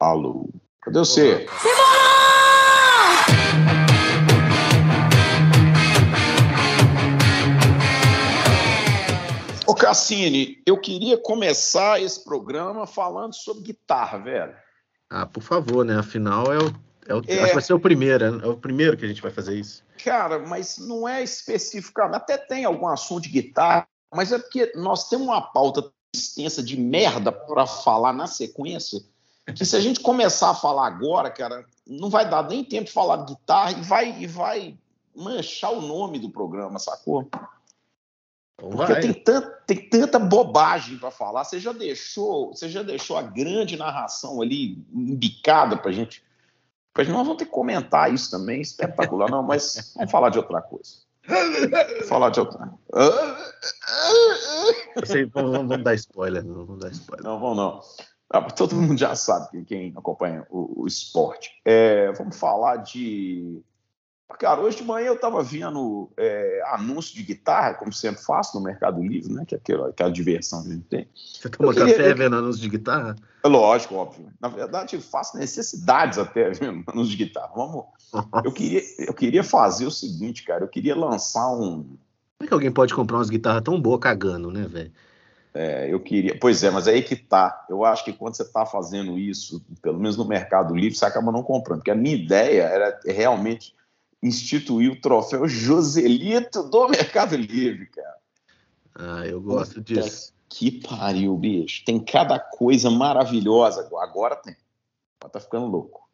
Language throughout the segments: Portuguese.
Alô. Cadê você? Ô Cassini, eu queria começar esse programa falando sobre guitarra, velho. Ah, por favor, né? Afinal, é o, é o, é. Acho que vai ser o primeiro, é o primeiro que a gente vai fazer isso. Cara, mas não é especificamente. Até tem algum assunto de guitarra, mas é porque nós temos uma pauta extensa de merda para falar na sequência que se a gente começar a falar agora, cara, não vai dar nem tempo de falar de guitarra e vai, e vai manchar o nome do programa, sacou? Então Porque tem, tant, tem tanta bobagem para falar. Você já deixou, você já deixou a grande narração ali embicada para gente. Pra gente. Nós vamos ter que comentar isso também, espetacular. Não, mas vamos falar de outra coisa. Vamos falar de outra. Sei, vamos, vamos, dar spoiler, não vamos dar spoiler. Não, vamos não. Ah, todo mundo já sabe, quem acompanha o, o esporte. É, vamos falar de. Cara, hoje de manhã eu estava vendo é, anúncio de guitarra, como sempre faço no Mercado Livre, né? Que é aquela, aquela diversão que a gente tem. Você toma café vendo anúncio de guitarra? É lógico, óbvio. Na verdade, eu faço necessidades até vendo anúncio de guitarra. Vamos. Eu queria, eu queria fazer o seguinte, cara. Eu queria lançar um. Como é que alguém pode comprar umas guitarras tão boas cagando, né, velho? É, eu queria. Pois é, mas é aí que tá. Eu acho que quando você está fazendo isso, pelo menos no Mercado Livre, você acaba não comprando. Porque a minha ideia era realmente instituir o troféu Joselito do Mercado Livre, cara. Ah, eu gosto Puta disso. Que pariu, bicho. Tem cada coisa maravilhosa. Agora tem. Agora tá ficando louco.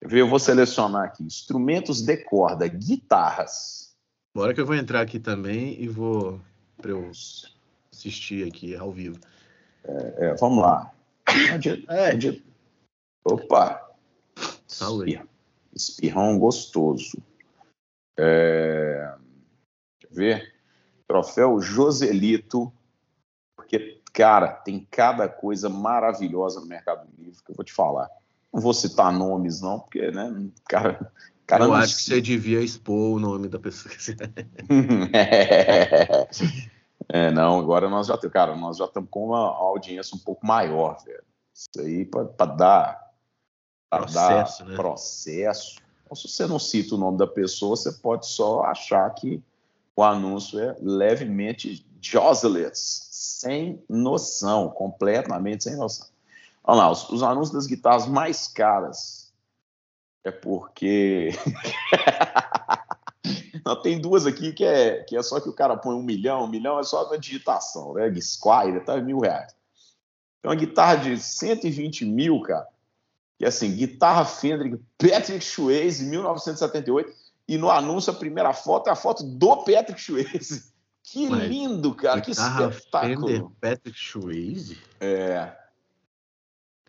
Eu vou selecionar aqui: instrumentos de corda, guitarras. Bora que eu vou entrar aqui também e vou. Pra eu assistir aqui ao vivo. É, é, vamos lá. É. Opa! Saúde. Espirrão gostoso. É... Deixa eu ver. Troféu Joselito. Porque, cara, tem cada coisa maravilhosa no Mercado Livre que eu vou te falar. Não vou citar nomes, não, porque, né, cara. cara eu acho que você devia expor o nome da pessoa. é. É, não, agora nós já, cara, nós já estamos com uma audiência um pouco maior, velho. Isso aí para dar, pra processo, dar né? processo. Então, se você não cita o nome da pessoa, você pode só achar que o anúncio é levemente Joselets, sem noção, completamente sem noção. Olha lá, os, os anúncios das guitarras mais caras é porque tem duas aqui que é, que é só que o cara põe um milhão, um milhão é só na digitação, né? Squire, tá mil reais. Tem uma guitarra de 120 mil, cara, que assim, guitarra Fender Patrick Swayze, 1978, e no anúncio a primeira foto é a foto do Patrick Swayze. Que Mas, lindo, cara, que espetáculo. Fender Patrick Swayze? É.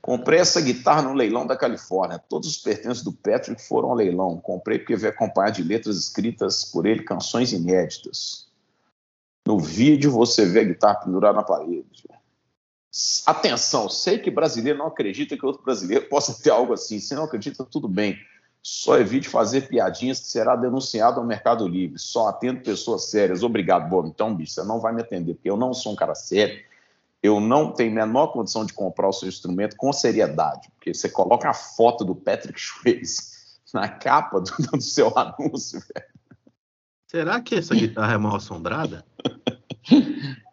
Comprei essa guitarra no leilão da Califórnia. Todos os pertences do Patrick foram ao leilão. Comprei porque veio acompanhado de letras escritas por ele, canções inéditas. No vídeo você vê a guitarra pendurada na parede. Atenção, sei que brasileiro não acredita que outro brasileiro possa ter algo assim. Se não acredita, tudo bem. Só evite fazer piadinhas que será denunciado ao Mercado Livre. Só atendo pessoas sérias. Obrigado, Bob. Então, bicho, você não vai me atender, porque eu não sou um cara sério eu não tenho a menor condição de comprar o seu instrumento com seriedade, porque você coloca a foto do Patrick Swayze na capa do, do seu anúncio, velho. Será que essa guitarra é mal assombrada?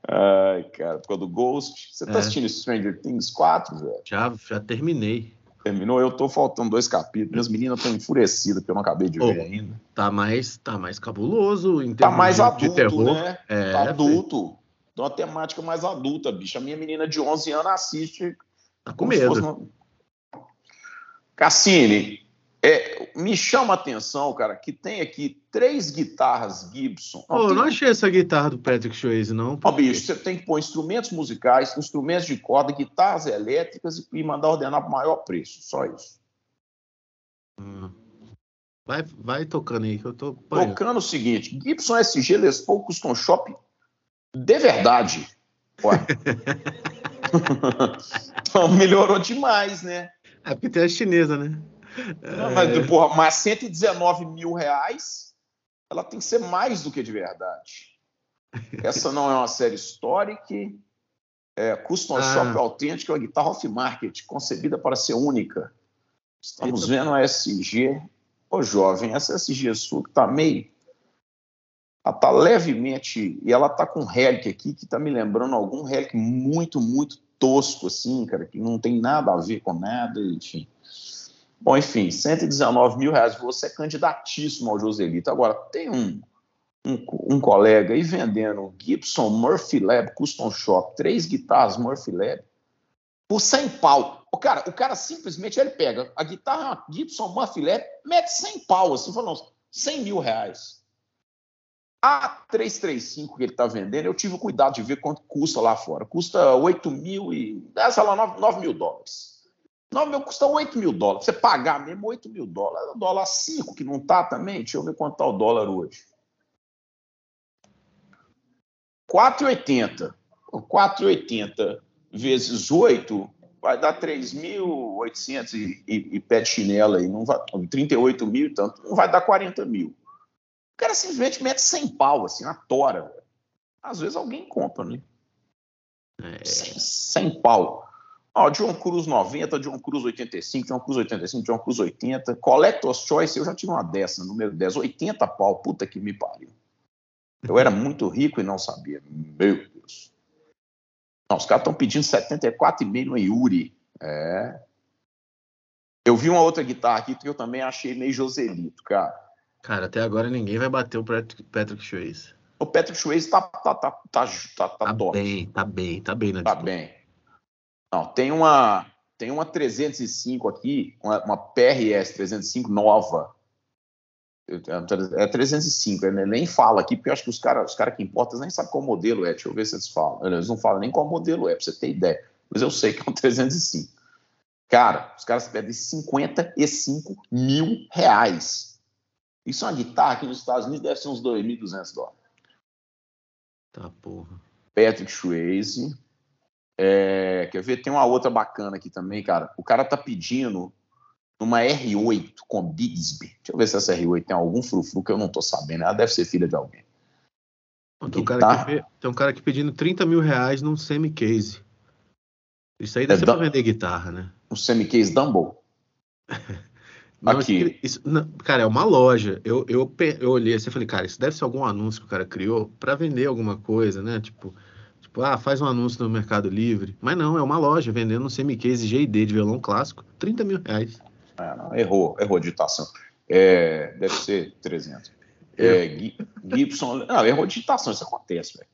Ai, cara, por causa do Ghost. Você tá é. assistindo Stranger Things 4, velho? Já, já terminei. Terminou? Eu tô faltando dois capítulos. Minhas meninas estão enfurecidas porque eu não acabei de oh, ver ainda. Tá mais, tá mais cabuloso em Tá mais de, adulto, de terror. né? É, tá adulto de uma temática mais adulta, bicho. A minha menina de 11 anos assiste. Tá com medo. Uma... Cassini, é, me chama a atenção, cara, que tem aqui três guitarras Gibson. Oh, eu não achei essa guitarra do Patrick Swayze, não. Ó, bicho, você tem que pôr instrumentos musicais, instrumentos de corda, guitarras elétricas e mandar ordenar para o maior preço. Só isso. Hum. Vai, vai tocando aí que eu tô. Tocando o seguinte: Gibson SG Les Paul Custom Shop de verdade. então melhorou demais, né? É porque tem a chinesa, né? Não, mas, é... porra, mas 119 mil reais, ela tem que ser mais do que de verdade. Essa não é uma série histórica. É, Custom ah. Shop autêntica, é uma guitarra off-market, concebida para ser única. Estamos Eita. vendo a SG. Ô, jovem, essa SG sua que tá meio. Ela tá levemente. E ela tá com um relic aqui que tá me lembrando algum relic muito, muito tosco, assim, cara, que não tem nada a ver com nada, enfim. Bom, enfim, 119 mil reais. Você é candidatíssimo ao Joselito. Agora, tem um, um, um, colega aí vendendo Gibson Murphy Lab Custom Shop, três guitarras Murphy Lab, por 100 pau. O cara, o cara simplesmente ele pega a guitarra Gibson Murphy Lab, mete 100 pau, assim, falando 100 mil reais. A 335 que ele está vendendo, eu tive cuidado de ver quanto custa lá fora. Custa 8 mil e. Sei lá, 9, 9 mil dólares. 9 mil custa 8 mil dólares. Você pagar mesmo 8 mil dólares. O dólar 5 que não está também. Deixa eu ver quanto está o dólar hoje. 4,80. 4,80 vezes 8 vai dar 3.800 e, e, e pé de chinela aí. Não vai, 38 mil e tanto. Não vai dar 40 mil. O cara simplesmente mete 100 pau, assim, na tora. Às vezes alguém compra, né? É. 100 pau. Ó, John Cruz 90, John Cruz 85, John Cruz 85, John Cruz 80. Collector's Choice, eu já tive uma dessa, número 10. 80 pau, puta que me pariu. Eu era muito rico e não sabia. Meu Deus. Não, os caras estão pedindo 74,5 no Yuri. É. Eu vi uma outra guitarra aqui que eu também achei meio Joselito, cara. Cara, até agora ninguém vai bater o Patrick Swayze. O Patrick Swayze tá, tá, tá, tá, tá, tá, tá bem, tá bem, tá bem na Tá disputa. bem. Não, tem uma, tem uma 305 aqui, uma, uma PRS 305 nova. É 305, ele nem fala aqui, porque eu acho que os caras os cara que importam nem sabem qual modelo é. Deixa eu ver se eles falam. Eles não falam nem qual modelo é, pra você ter ideia. Mas eu sei que é um 305. Cara, os caras pedem 55 mil reais isso é uma guitarra aqui nos Estados Unidos deve ser uns 2.200 dólares. Tá, porra. Patrick Swayze. É, quer ver? Tem uma outra bacana aqui também, cara. O cara tá pedindo uma R8 com Bigsby. Deixa eu ver se essa R8 tem algum frufru que eu não tô sabendo. Ela deve ser filha de alguém. Tem um, cara aqui, tem um cara aqui pedindo 30 mil reais num semi-case. Isso aí deve é ser pra vender guitarra, né? Um semi-case Dumble? Não, Aqui. Isso, não, cara, é uma loja. Eu, eu, eu olhei assim e falei, cara, isso deve ser algum anúncio que o cara criou para vender alguma coisa, né? Tipo, tipo, ah, faz um anúncio no Mercado Livre. Mas não, é uma loja vendendo um semi-case GD de violão clássico, 30 mil reais. É, não, errou, errou a digitação. É, deve ser 300. É, Gibson. Não, errou a digitação, isso acontece, velho.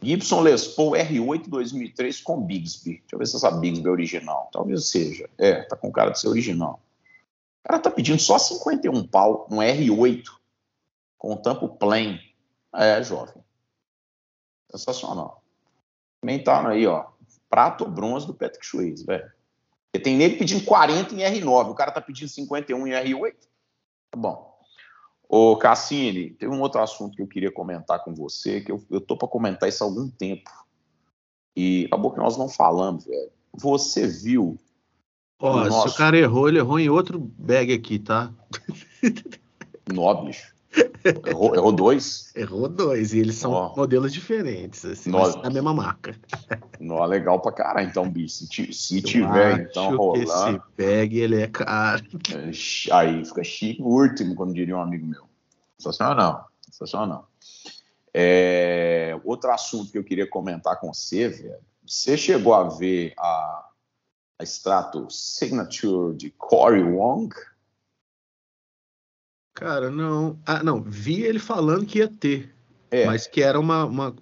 Gibson Les Paul R8 2003 com Bigsby. Deixa eu ver se essa Bigsby é original. Talvez seja. É, tá com cara de ser original. O cara tá pedindo só 51 pau no R8 com tampo plain. É, jovem. Sensacional. Também tá aí, ó. Prato bronze do Patrick Swayze, velho. Porque tem nele pedindo 40 em R9. O cara tá pedindo 51 em R8. Tá bom. Ô, Cassini, tem um outro assunto que eu queria comentar com você, que eu, eu tô para comentar isso há algum tempo. E acabou que nós não falamos, velho. Você viu Ó, se o cara errou, ele errou em outro bag aqui, tá? Nobles. Errou, errou dois? Errou dois, e eles são oh. modelos diferentes, assim, mas é mesma marca. Não, é legal pra caralho, então, bicho. Se, se tiver, então, rolando. Esse bag, ele é caro. Aí fica chique, último, como diria um amigo meu. Sensacional, sensacional. É, outro assunto que eu queria comentar com você, velho. Você chegou a ver a extrato Signature de Corey Wong? Cara, não. Ah, não. Vi ele falando que ia ter. É. Mas que era uma. uma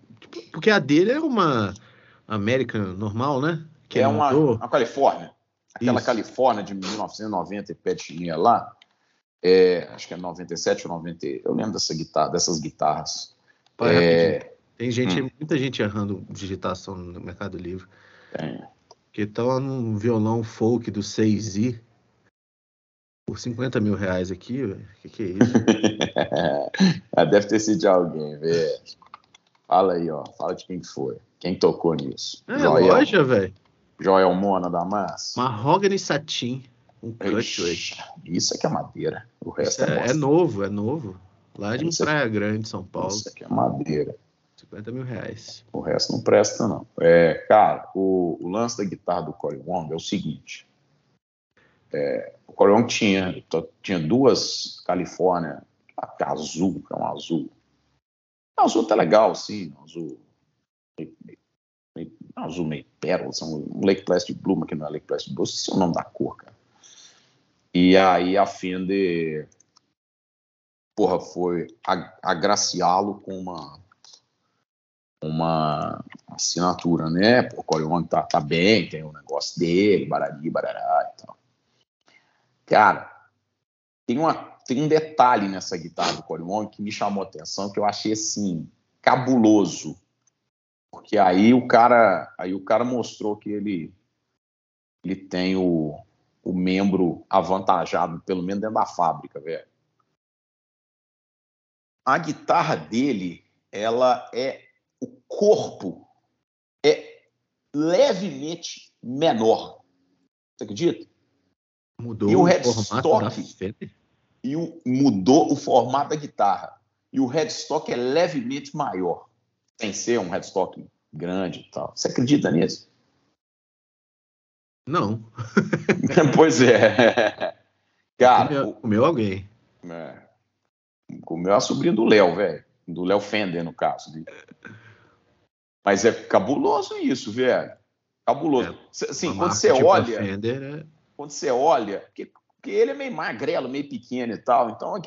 porque a dele é uma American normal, né? Que é uma, uma Califórnia. Aquela Isso. Califórnia de 1990 e pé de lá. É, acho que é 97 ou 90. Eu lembro dessa guitarra, dessas guitarras. Pai, é... Tem gente, hum. muita gente errando digitação no Mercado Livre. Tem. Que tá num violão folk do 6i por 50 mil reais aqui, velho. Que que é isso? Ah, deve ter sido de alguém, velho. Fala aí, ó. Fala de quem foi. Quem tocou nisso? É, Joel, loja, velho. Joel Mona da Massa. Mahogany Satin. Um Ixi, Isso aqui é madeira. O resto é, é, é, novo, é novo. Lá de Praia Grande, São Paulo. Isso aqui é madeira. 50 mil reais. O resto não presta, não. É, cara, o, o lance da guitarra do Corey Wong é o seguinte. É, o Corey Wong tinha, tinha duas Califórnia azul, que é um azul. É um azul até legal, sim. Um azul meio, meio, um azul meio pérola, um Lake Plastic Blue, mas que não é Lake Plastic Blue, esse é o nome da cor, cara. E aí a Fender porra, foi agraciá-lo com uma uma assinatura, né? O Corey tá, tá bem, tem o um negócio dele, barari, barará e tal. Cara, tem, uma, tem um detalhe nessa guitarra do Corey Wong que me chamou a atenção, que eu achei, assim, cabuloso. Porque aí o cara, aí o cara mostrou que ele, ele tem o, o membro avantajado, pelo menos dentro da fábrica, velho a guitarra dele, ela é o corpo é levemente menor. Você acredita? Mudou e o, headstock e o, mudou o formato da guitarra. E o headstock é levemente maior, sem ser um headstock grande e tal. Você acredita nisso? Não. pois é. Cara, o meu alguém. É, Comeu a sobrinha do Léo, velho. Do Léo Fender, no caso. Mas é cabuloso isso, velho. Cabuloso. É, assim, quando você tipo olha. Fender, é... Quando você olha. Porque, porque, ele é meio magrelo, meio pequeno e tal. Então, a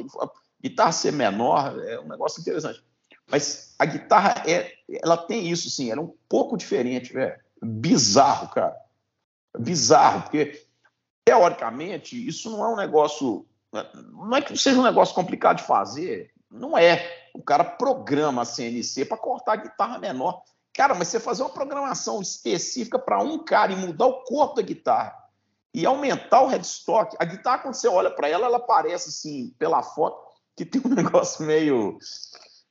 guitarra ser menor é um negócio interessante. Mas a guitarra é, ela tem isso, sim, ela é um pouco diferente, velho. Bizarro, cara. Bizarro, porque teoricamente isso não é um negócio não é que seja um negócio complicado de fazer, não é. O cara programa a CNC para cortar a guitarra menor. Cara, mas você fazer uma programação específica para um cara e mudar o corpo da guitarra e aumentar o headstock, a guitarra, quando você olha para ela, ela parece assim, pela foto, que tem um negócio meio.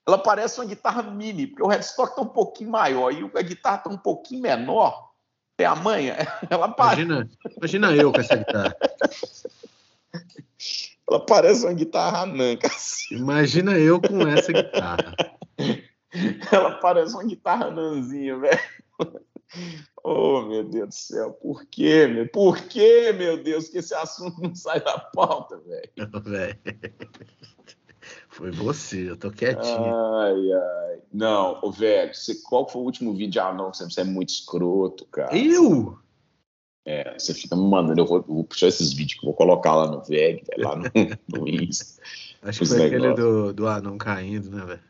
Ela parece uma guitarra mini, porque o headstock está um pouquinho maior e a guitarra está um pouquinho menor. Tem a manha, ela parece. Imagina, imagina eu com essa guitarra. Ela parece uma guitarra nanca. Imagina eu com essa guitarra. Ela parece uma guitarra nanzinha, velho. Oh, meu Deus do céu, por quê, meu? Por quê, meu Deus, que esse assunto não sai da pauta, velho? Foi você, eu tô quietinho. Ai, ai. Não, velho, você, qual foi o último vídeo de anão que você é muito escroto, cara? Eu? É, você fica me mandando, eu vou, vou, puxar esses vídeos que eu vou colocar lá no VEG, lá no, no Insta. Acho que foi negócios. aquele do, do anão caindo, né, velho?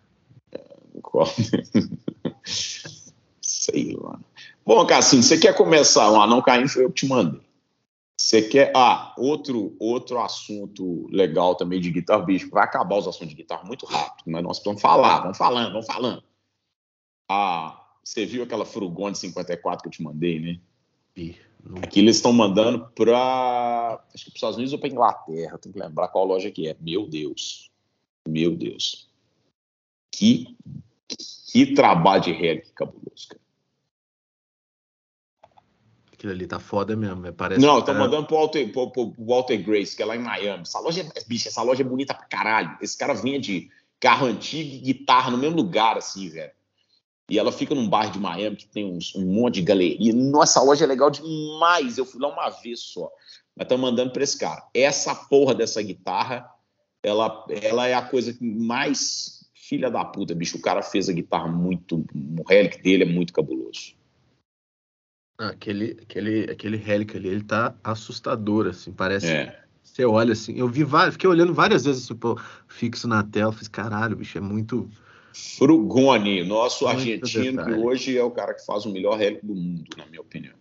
Sei lá. Bom, Cassinho, você quer começar? Um anão caindo foi eu que te mandei. Você quer. Ah, outro, outro assunto legal também de guitarra, bicho. Vai acabar os assuntos de guitarra muito rápido, mas nós vamos falar, vamos falando, vamos falando. Ah, você viu aquela Frugone 54 que eu te mandei, né? Aqui eles estão mandando para acho que para os Estados Unidos ou para Inglaterra. Tem que lembrar qual loja que é. Meu Deus, meu Deus, que que trabalho de relic cabuloso, cara. Aquilo ali tá foda mesmo. É, parece Não, cara... mandando pro Walter, pro, pro Walter Grace, que é lá em Miami. Essa loja, é, bicho, essa loja é bonita pra caralho. Esse cara vende carro antigo e guitarra no mesmo lugar, assim, velho. E ela fica num bairro de Miami que tem uns, um monte de galeria. Nossa, a loja é legal demais. Eu fui lá uma vez só. Mas estão mandando para esse cara. Essa porra dessa guitarra, ela, ela é a coisa mais filha da puta, bicho. O cara fez a guitarra muito. O relic dele é muito cabuloso. Ah, aquele, aquele, aquele relic ali, ele tá assustador, assim. Parece. É. Você olha assim. Eu vi vários, fiquei olhando várias vezes, tipo, fixo na tela. Fiz, caralho, bicho, é muito Frugoni, nosso Muito argentino, detalhe. que hoje é o cara que faz o melhor relic do mundo, na minha opinião.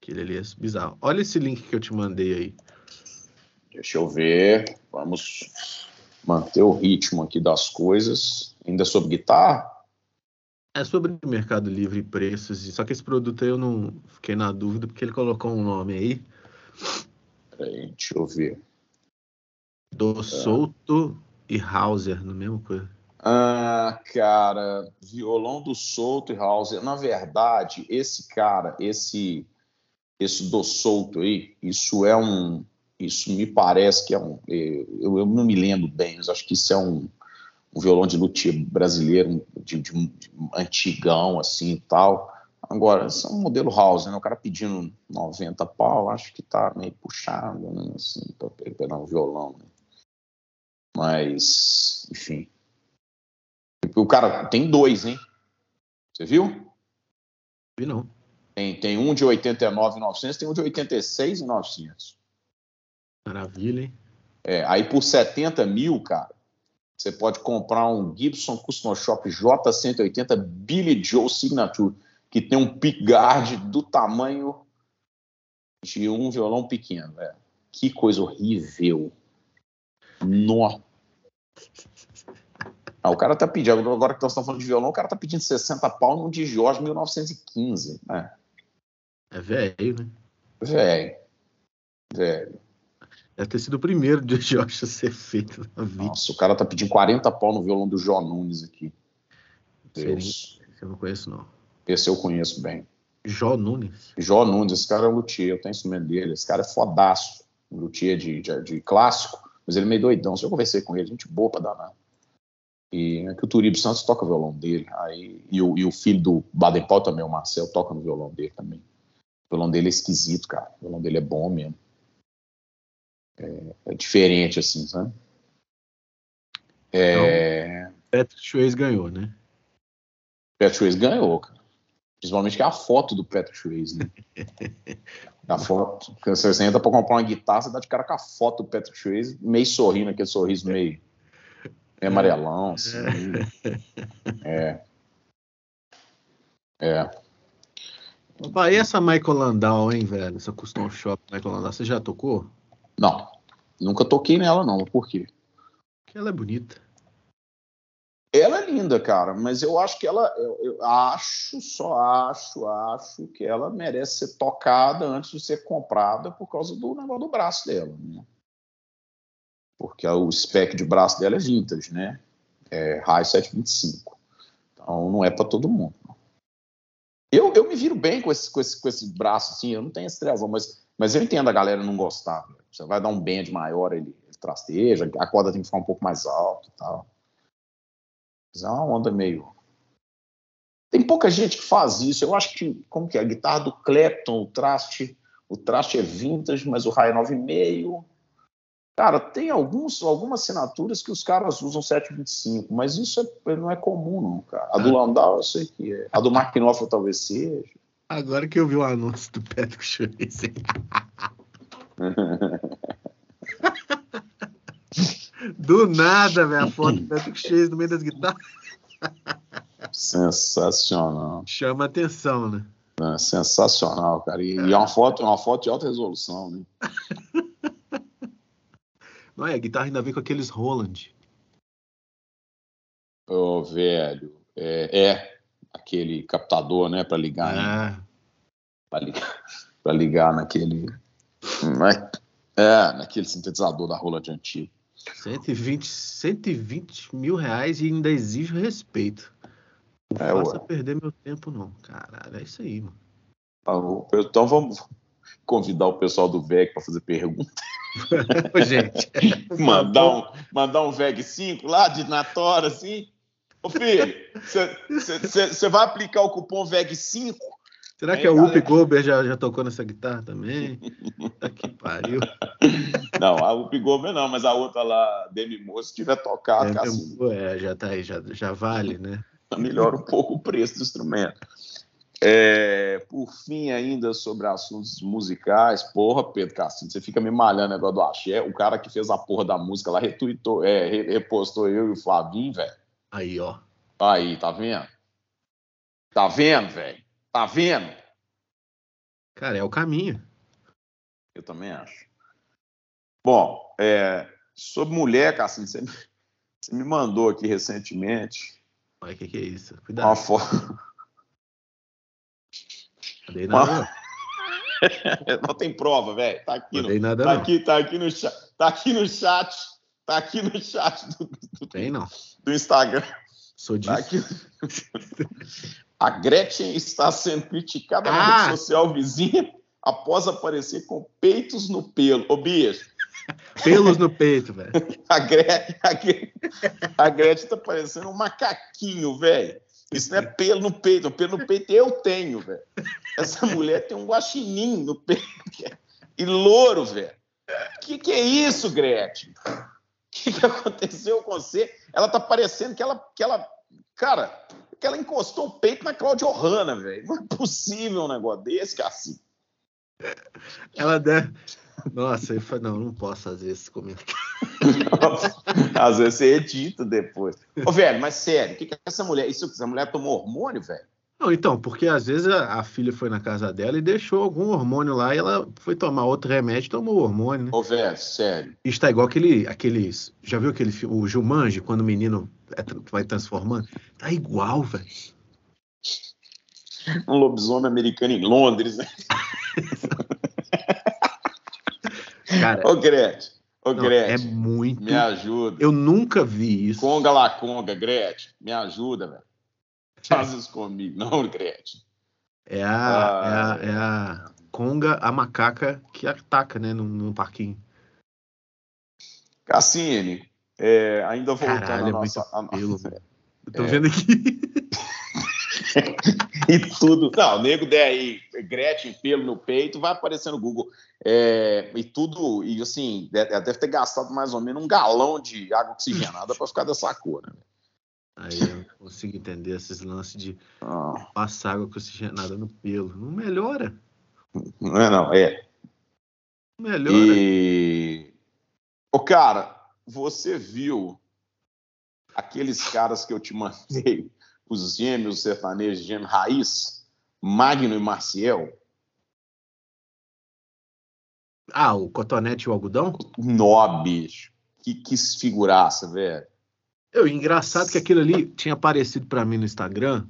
Aquele ali é bizarro. Olha esse link que eu te mandei aí. Deixa eu ver. Vamos manter o ritmo aqui das coisas. Ainda sobre guitarra? É sobre Mercado Livre e preços. Só que esse produto aí eu não fiquei na dúvida porque ele colocou um nome aí. Peraí, deixa eu ver. Do é. Souto e Hauser, no mesmo coisa. Ah, cara, violão do Souto e House. Na verdade, esse cara, esse esse do Souto aí, isso é um, isso me parece que é um, eu, eu não me lembro bem, mas acho que isso é um, um violão de luthier brasileiro, de, de, de, antigão, assim e tal. Agora, esse é um modelo house, né? O cara pedindo 90 pau, acho que tá meio puxado, né? Assim, pra pegar um violão, né? Mas, enfim. O cara tem dois, hein? Você viu? Vi não. Tem, tem um de 89,900, tem um de 86,900. Maravilha, hein? É, aí por 70 mil, cara, você pode comprar um Gibson Custom Shop J180 Billy Joe Signature, que tem um pickguard do tamanho de um violão pequeno, velho. Que coisa horrível. Nó. Ah, o cara tá pedindo, agora que nós estamos falando de violão, o cara tá pedindo 60 pau num de Jorge 1915. Né? É velho, né? Velho. Velho. Deve ter sido o primeiro de Jorge a ser feito na vida. Nossa, o cara tá pedindo 40 pau no violão do Jó Nunes aqui. Deus. Esse eu não conheço, não. Esse eu conheço bem. Jó Nunes? Jó Nunes, esse cara é luthier, eu tenho instrumento dele. Esse cara é fodaço. Um luthier de, de, de, clássico, mas ele é meio doidão. Se eu conversei com ele, gente boa pra danar. E é que o Turibo Santos toca o violão dele. Aí, e, o, e o filho do Baden Powell também, o Marcel, toca no violão dele também. O violão dele é esquisito, cara. O violão dele é bom mesmo. É, é diferente, assim, sabe? É... Então, Patrick Swayze ganhou, né? Patrick Swayze ganhou, cara. Principalmente que é a foto do Patrick Swayze, né? a foto. Você entra pra comprar uma guitarra, você dá de cara com a foto do Patrick Swayze, meio sorrindo, aquele sorriso meio, meio amarelão, assim. É. É. Opa, e essa Michael Landau, hein, velho? Essa Custom Shop Michael Landau, você já tocou? Não, nunca toquei nela, não. Por quê? Porque ela é bonita. Ela é linda, cara, mas eu acho que ela. Eu, eu, acho, só acho, acho que ela merece ser tocada antes de ser comprada por causa do negócio do braço dela, né? Porque o spec de braço dela é vintage, né? É High 725. Então não é para todo mundo. Eu, eu me viro bem com esse, com, esse, com esse braço, assim, eu não tenho estresse, mas, mas eu entendo a galera não gostar. Né? Você vai dar um bend maior, ele, ele trasteja, a corda tem que ficar um pouco mais alta e tal. Mas é uma onda meio. Tem pouca gente que faz isso. Eu acho que, como que é? A guitarra do Clapton, o traste, o traste é vintage, mas o raio é 9,5. Cara, tem alguns, algumas assinaturas que os caras usam 725, mas isso é, não é comum, não, cara. A do ah. Landau eu sei que é. A do Mark Knopfler talvez seja. Agora que eu vi o anúncio do Patrick Swayze. Do nada, velho, a foto do Patrick Swayze no meio das guitarras. Sensacional. Chama atenção, né? É, sensacional, cara. E, é. e é uma foto, uma foto de alta resolução, né? Não é, a guitarra ainda vem com aqueles Roland. Ô, oh, velho. É, é, aquele captador, né, para ligar. É. Para ligar, pra ligar naquele. É, naquele sintetizador da Roland antigo. 120, 120 mil reais e ainda exige respeito. Não é, faça ué. perder meu tempo, não. Caralho, é isso aí, mano. Tá então vamos convidar o pessoal do VEG para fazer pergunta. Gente, mandar, um, mandar um VEG 5 lá de Natora, assim. Ô filho, você vai aplicar o cupom VEG 5 Será que a Whoopi Goldberg já, já tocou nessa guitarra também? Tá que pariu. Não, a Whoopi Goldberg não, mas a outra lá, Demi Moore, se tiver tocado, é, assim, é, já tá aí, já, já vale, né? Melhora um pouco o preço do instrumento. É, por fim, ainda sobre assuntos musicais, porra, Pedro Cassinho, você fica me malhando negócio do axé. O cara que fez a porra da música lá retweetou, é, repostou eu e o Flavinho, velho. Aí, ó. Aí, tá vendo? Tá vendo, velho? Tá vendo? Cara, é o caminho. Eu também acho. Bom, é, sobre mulher, Cassim, você, você, me mandou aqui recentemente. Olha, o que, que, é isso? Cuidado. Uma foto. Não nada. Não tem prova, velho. Tá aqui, no, nada, tá, aqui, tá aqui no chat. Tá aqui no chat. Tá aqui no chat do, do, tem, não. do Instagram. Sou disso. Tá aqui. A Gretchen está sendo criticada ah. na rede social vizinha após aparecer com peitos no pelo. Ô, Bias, Pelos no peito, velho. A, Gretchen, a, a Gretchen tá parecendo um macaquinho, velho. Isso não é pelo no peito, pelo no peito eu tenho, velho. Essa mulher tem um guaxinim no peito e louro, velho. Que que é isso, Gretchen? O que, que aconteceu com você? Ela tá parecendo que ela, que ela, cara, que ela encostou o peito na Cláudia Ohana, velho. Não é possível um negócio desse, Cassi. Ela deve. Nossa, eu falei, não, não posso fazer esse comentário. Às vezes você edita depois. Ô, velho, mas sério, o que, que essa mulher. Isso, essa mulher tomou hormônio, velho? Não, então, porque às vezes a, a, filha foi na casa dela e deixou algum hormônio lá e ela foi tomar outro remédio e tomou o hormônio, né? Ô, velho, sério. Isso tá igual aquele, aqueles. Já viu aquele filme, o Jumanji, quando o menino é, vai transformando? Tá igual, velho. Um lobisomem americano em Londres, né? Cara, ô, Gretchen, ô, não, Gretchen. É muito. Me ajuda. Eu nunca vi isso. Conga lá, conga, Gretchen. Me ajuda, velho. Faz isso comigo. Não, Gretchen. É a, ah, é, a, é a conga, a macaca que ataca, né, no, no parquinho. Cassine, é, ainda voltando Caralho, é nossa... É pelo, a... Tô é. vendo aqui. e tudo. Não, o nego der aí Gretchen pelo no peito, vai aparecer no Google. É, e tudo, e assim, deve ter gastado mais ou menos um galão de água oxigenada para ficar dessa cor, né? Aí eu não consigo entender esses lances de ah. passar água oxigenada no pelo. Não melhora. Não é, não, é. Melhora. E. Ô, cara, você viu aqueles caras que eu te mandei os gêmeos sertanejos, gêmeos raiz, Magno e Marciel. Ah, o cotonete e o algodão? Nó, bicho. Que, que figuraça, velho. Eu, engraçado que aquilo ali tinha aparecido para mim no Instagram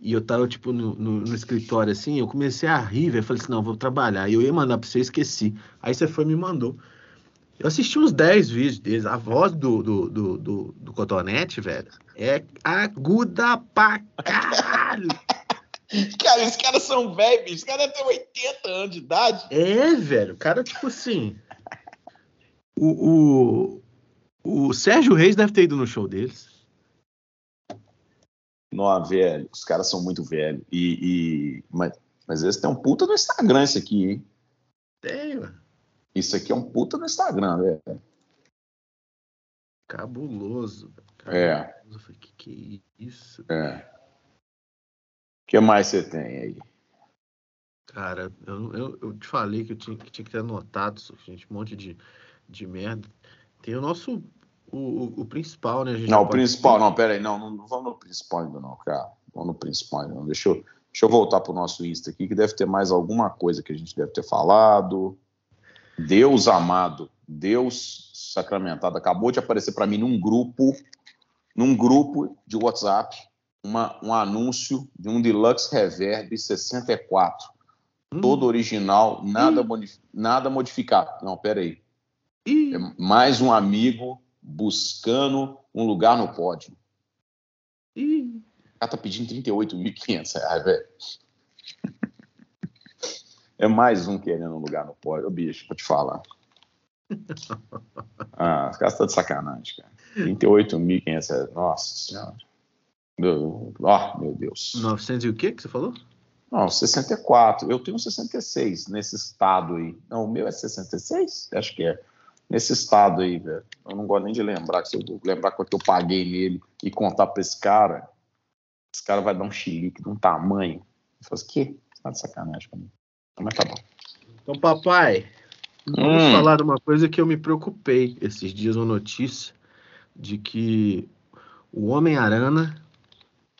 e eu tava, tipo, no, no, no, escritório, assim, eu comecei a rir, velho, falei assim, não, vou trabalhar. E eu ia mandar pra você, esqueci. Aí você foi e me mandou. Eu assisti uns 10 vídeos deles. A voz do, do, do, do, do Cotonete, velho, é aguda pra caralho. cara, os caras são velhos, bicho. Os caras ter 80 anos de idade. É, velho. O cara, tipo assim. O, o, o Sérgio Reis deve ter ido no show deles. Não, velho. Os caras são muito velhos. E, e, mas, mas eles têm um puta no Instagram, esse aqui, hein? Tem, mano. Isso aqui é um puta no Instagram, velho. Cabuloso. Cabuloso. É. Eu falei, que que é isso? É. O que mais você tem aí? Cara, eu, eu, eu te falei que eu tinha que, tinha que ter anotado, gente, um monte de, de merda. Tem o nosso, o, o, o principal, né? não, o principal, não, pera aí, não, não, não vamos no principal ainda não, cara. Vamos no principal ainda não. Deixa eu, deixa eu voltar pro nosso Insta aqui, que deve ter mais alguma coisa que a gente deve ter falado. Deus amado, Deus sacramentado, acabou de aparecer para mim num grupo, num grupo de WhatsApp, uma, um anúncio de um Deluxe Reverb 64, hum. todo original, nada, modif nada modificado. Não, peraí. É mais um amigo buscando um lugar no pódio. Ih. O cara tá pedindo 38.500 reais, velho. É mais um querendo um lugar no pódio. Ô, bicho, vou te falar. Ah, os caras estão de sacanagem, cara. 38.500. Nossa Senhora. Meu, oh, meu Deus. 900 e o que que você falou? Não, 64. Eu tenho 66 nesse estado aí. Não, o meu é 66? Acho que é. Nesse estado aí, velho. Eu não gosto nem de lembrar, que se eu lembrar quanto eu paguei nele e contar pra esse cara, esse cara vai dar um chilique de um tamanho. Eu falo assim, que? Você tá de sacanagem comigo. Mas tá bom. Então, papai, vamos hum. falar de uma coisa que eu me preocupei esses dias, uma notícia de que o Homem-Arana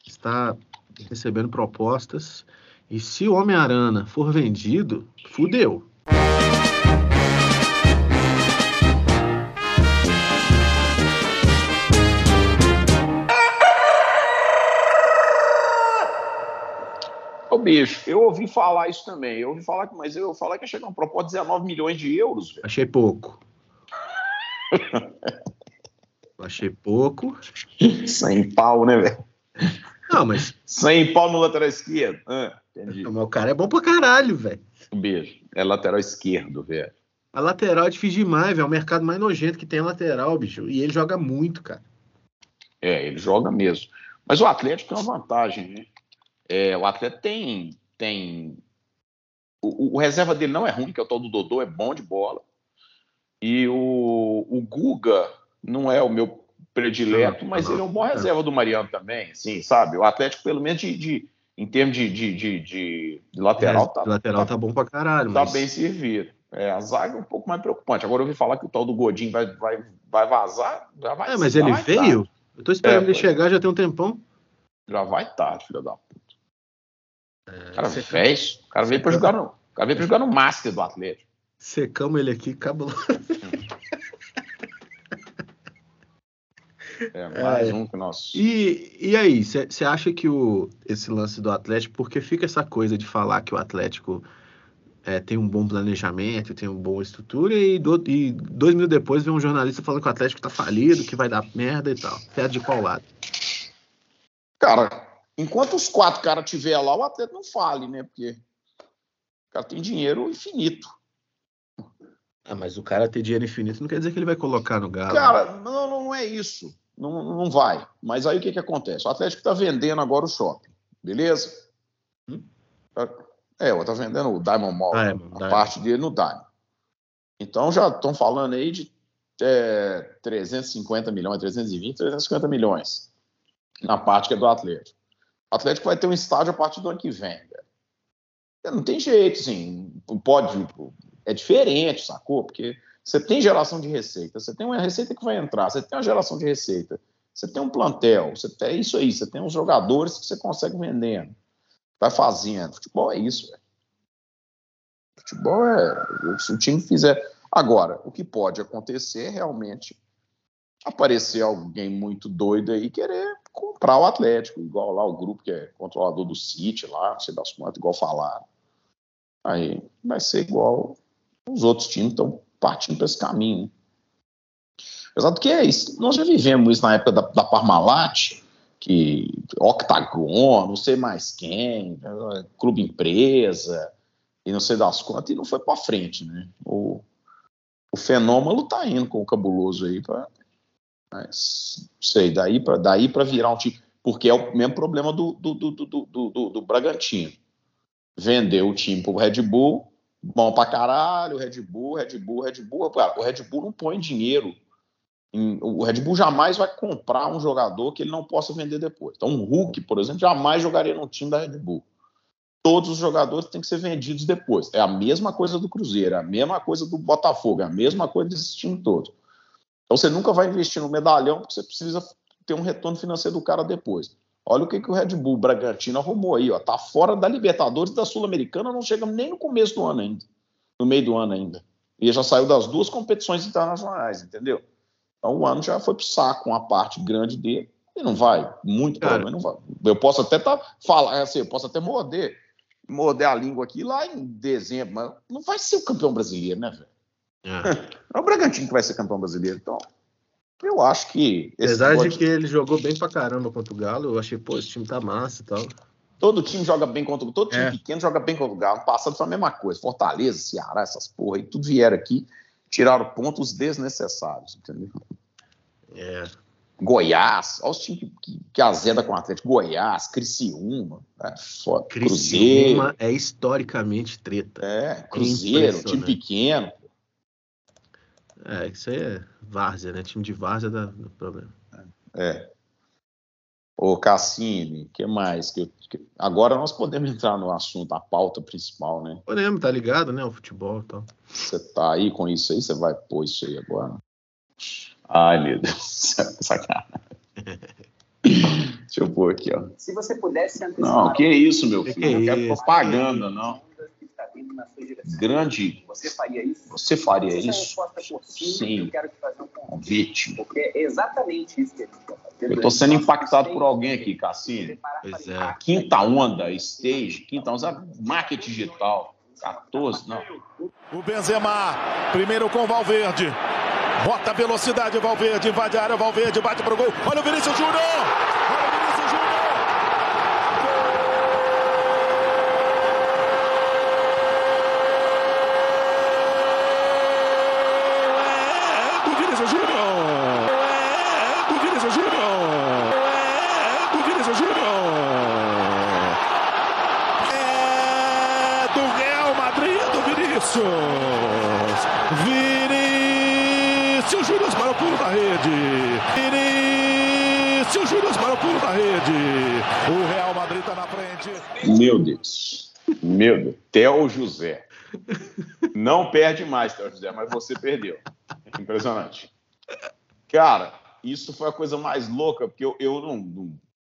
está recebendo propostas e se o Homem-Arana for vendido, fudeu. Bicho, eu ouvi falar isso também. Eu ouvi falar que, mas eu falar que ia chegar uma proposta de 19 milhões de euros. Véio. Achei pouco. Achei pouco. 100 pau, né, velho? Não, mas. 100 pau no lateral esquerdo. Ah, entendi. O meu cara é bom pra caralho, velho. Um beijo. É lateral esquerdo, velho. A lateral é difícil demais, velho. É o mercado mais nojento que tem a lateral, bicho. E ele joga muito, cara. É, ele joga mesmo. Mas o Atlético tem uma vantagem, né? É, o Atlético tem. tem... O, o, reserva dele não é ruim, que é o tal do Dodô, é bom de bola. E o, o Guga não é o meu predileto, mas ele é um bom reserva do Mariano também, sim, sabe? O Atlético, pelo menos de, de em termos de, de, de, de, lateral, tá, lateral tá, tá bom pra caralho. Tá mas... bem servido. É, a zaga é um pouco mais preocupante. Agora eu ouvi falar que o tal do Godinho vai, vai, vai vazar, já vai É, mas ele veio? Tarde. Eu tô esperando é, ele chegar já tem um tempão. Já vai tarde, filho da puta. É, cara fez. O cara veio pra jogar no. O cara veio pra jogar no Master do Atlético. Secamos ele aqui, acabou. É, mais é. um que nós. E, e aí, você acha que o, esse lance do Atlético, porque fica essa coisa de falar que o Atlético é, tem um bom planejamento, tem uma boa estrutura, e, do, e dois mil depois vem um jornalista falando que o Atlético tá falido, que vai dar merda e tal. Você é de qual lado? Cara, enquanto os quatro caras tiver lá, o Atlético não fale, né? Porque o cara tem dinheiro infinito. Ah, mas o cara ter dinheiro infinito não quer dizer que ele vai colocar no galo. Cara, não, não é isso. Não, não vai. Mas aí o que, que acontece? O Atlético está vendendo agora o shopping, beleza? Hum? É, está vendendo o Diamond Mall, ah, é, a Diamond. parte dele no Diamond. Então já estão falando aí de é, 350 milhões, 320, 350 milhões na parte que é do Atlético. O Atlético vai ter um estádio a partir do ano que vem. Não tem jeito, assim, pode, é diferente, sacou? Porque você tem geração de receita, você tem uma receita que vai entrar, você tem uma geração de receita, você tem um plantel, você tem isso aí, você tem uns jogadores que você consegue vendendo, vai fazendo. Futebol é isso, velho. Futebol é. Se o time fizer. Agora, o que pode acontecer é realmente aparecer alguém muito doido aí querer comprar o Atlético, igual lá o grupo que é controlador do City lá, não sei das quantas, igual falaram. Aí vai ser igual os outros times estão partindo para esse caminho. Né? Apesar do que é isso, nós já vivemos isso na época da, da Parmalat, que Octagon, não sei mais quem, Clube Empresa, e não sei das quantas, e não foi para frente, né? O, o fenômeno tá indo com o cabuloso aí para mas não sei, daí para daí virar um time, porque é o mesmo problema do do, do, do, do, do Bragantino. Vendeu o time pro Red Bull, bom pra caralho, Red Bull, Red Bull, Red Bull. Cara, o Red Bull não põe dinheiro. Em, o Red Bull jamais vai comprar um jogador que ele não possa vender depois. Então, um Hulk, por exemplo, jamais jogaria no time da Red Bull. Todos os jogadores têm que ser vendidos depois. É a mesma coisa do Cruzeiro, é a mesma coisa do Botafogo, é a mesma coisa desse time todo. Então, você nunca vai investir no medalhão porque você precisa ter um retorno financeiro do cara depois. Olha o que, que o Red Bull Bragantino arrumou aí, ó. Tá fora da Libertadores da Sul-Americana, não chegamos nem no começo do ano ainda. No meio do ano ainda. E já saiu das duas competições internacionais, entendeu? Então o ano já foi pro saco, uma parte grande dele. E não vai, muito Cara, provavelmente não vai. Eu posso até tá, falar, assim, eu posso até morder, morder a língua aqui lá em dezembro, mas não vai ser o campeão brasileiro, né, velho? É. é o Bragantino que vai ser campeão brasileiro, então. Eu acho que. Apesar de que ele jogou bem pra caramba contra o Galo, eu achei, pô, esse time tá massa e tal. Todo time joga bem contra o. Todo time é. pequeno joga bem contra o Galo. Passado foi a mesma coisa. Fortaleza, Ceará, essas porra aí, tudo vieram aqui, tiraram pontos desnecessários, entendeu? É. Goiás, olha os times que, que, que azeda com o Atlético. Goiás, Criciúma, né? Criciúma Cruzeiro. é historicamente treta. É, Cruzeiro, time pequeno. É, isso aí é várzea, né? Time de várzea dá, problema. É. Ô, Cassini, que mais? Que, que, agora nós podemos entrar no assunto, a pauta principal, né? Podemos, tá ligado, né? O futebol e tal. Você tá aí com isso aí? Você vai pôr isso aí agora? Ai, meu Deus. Sacanagem. Deixa eu pôr aqui, ó. Se você pudesse antecipar... Não, que é isso, meu filho? Que não quero propaganda, não na sua direção. Grande. Você faria isso? Você faria isso? Sim. Eu quero te fazer um convite. Porque é exatamente isso que a gente vai fazer. Eu estou sendo impactado por alguém aqui, Cassino. Pois é. Quinta onda, stage, quinta onda, marketing digital. 14, não. O Benzema, primeiro com o Valverde. Bota velocidade, Valverde, invade a área, Valverde, bate pro gol. Olha o Vinícius Júnior! Vinícius Júnior. É do Vinícius Júnior. É do Vinícius Júnior. É do Real Madrid do Vinícius. Vinícius Júnior para o pulo da rede. Vinícius Júnior para o pulo da rede. O Real Madrid está na frente. Meu Deus. Theo José. Não perde mais, Theo José, mas você perdeu. Impressionante. Cara, isso foi a coisa mais louca, porque eu, eu não,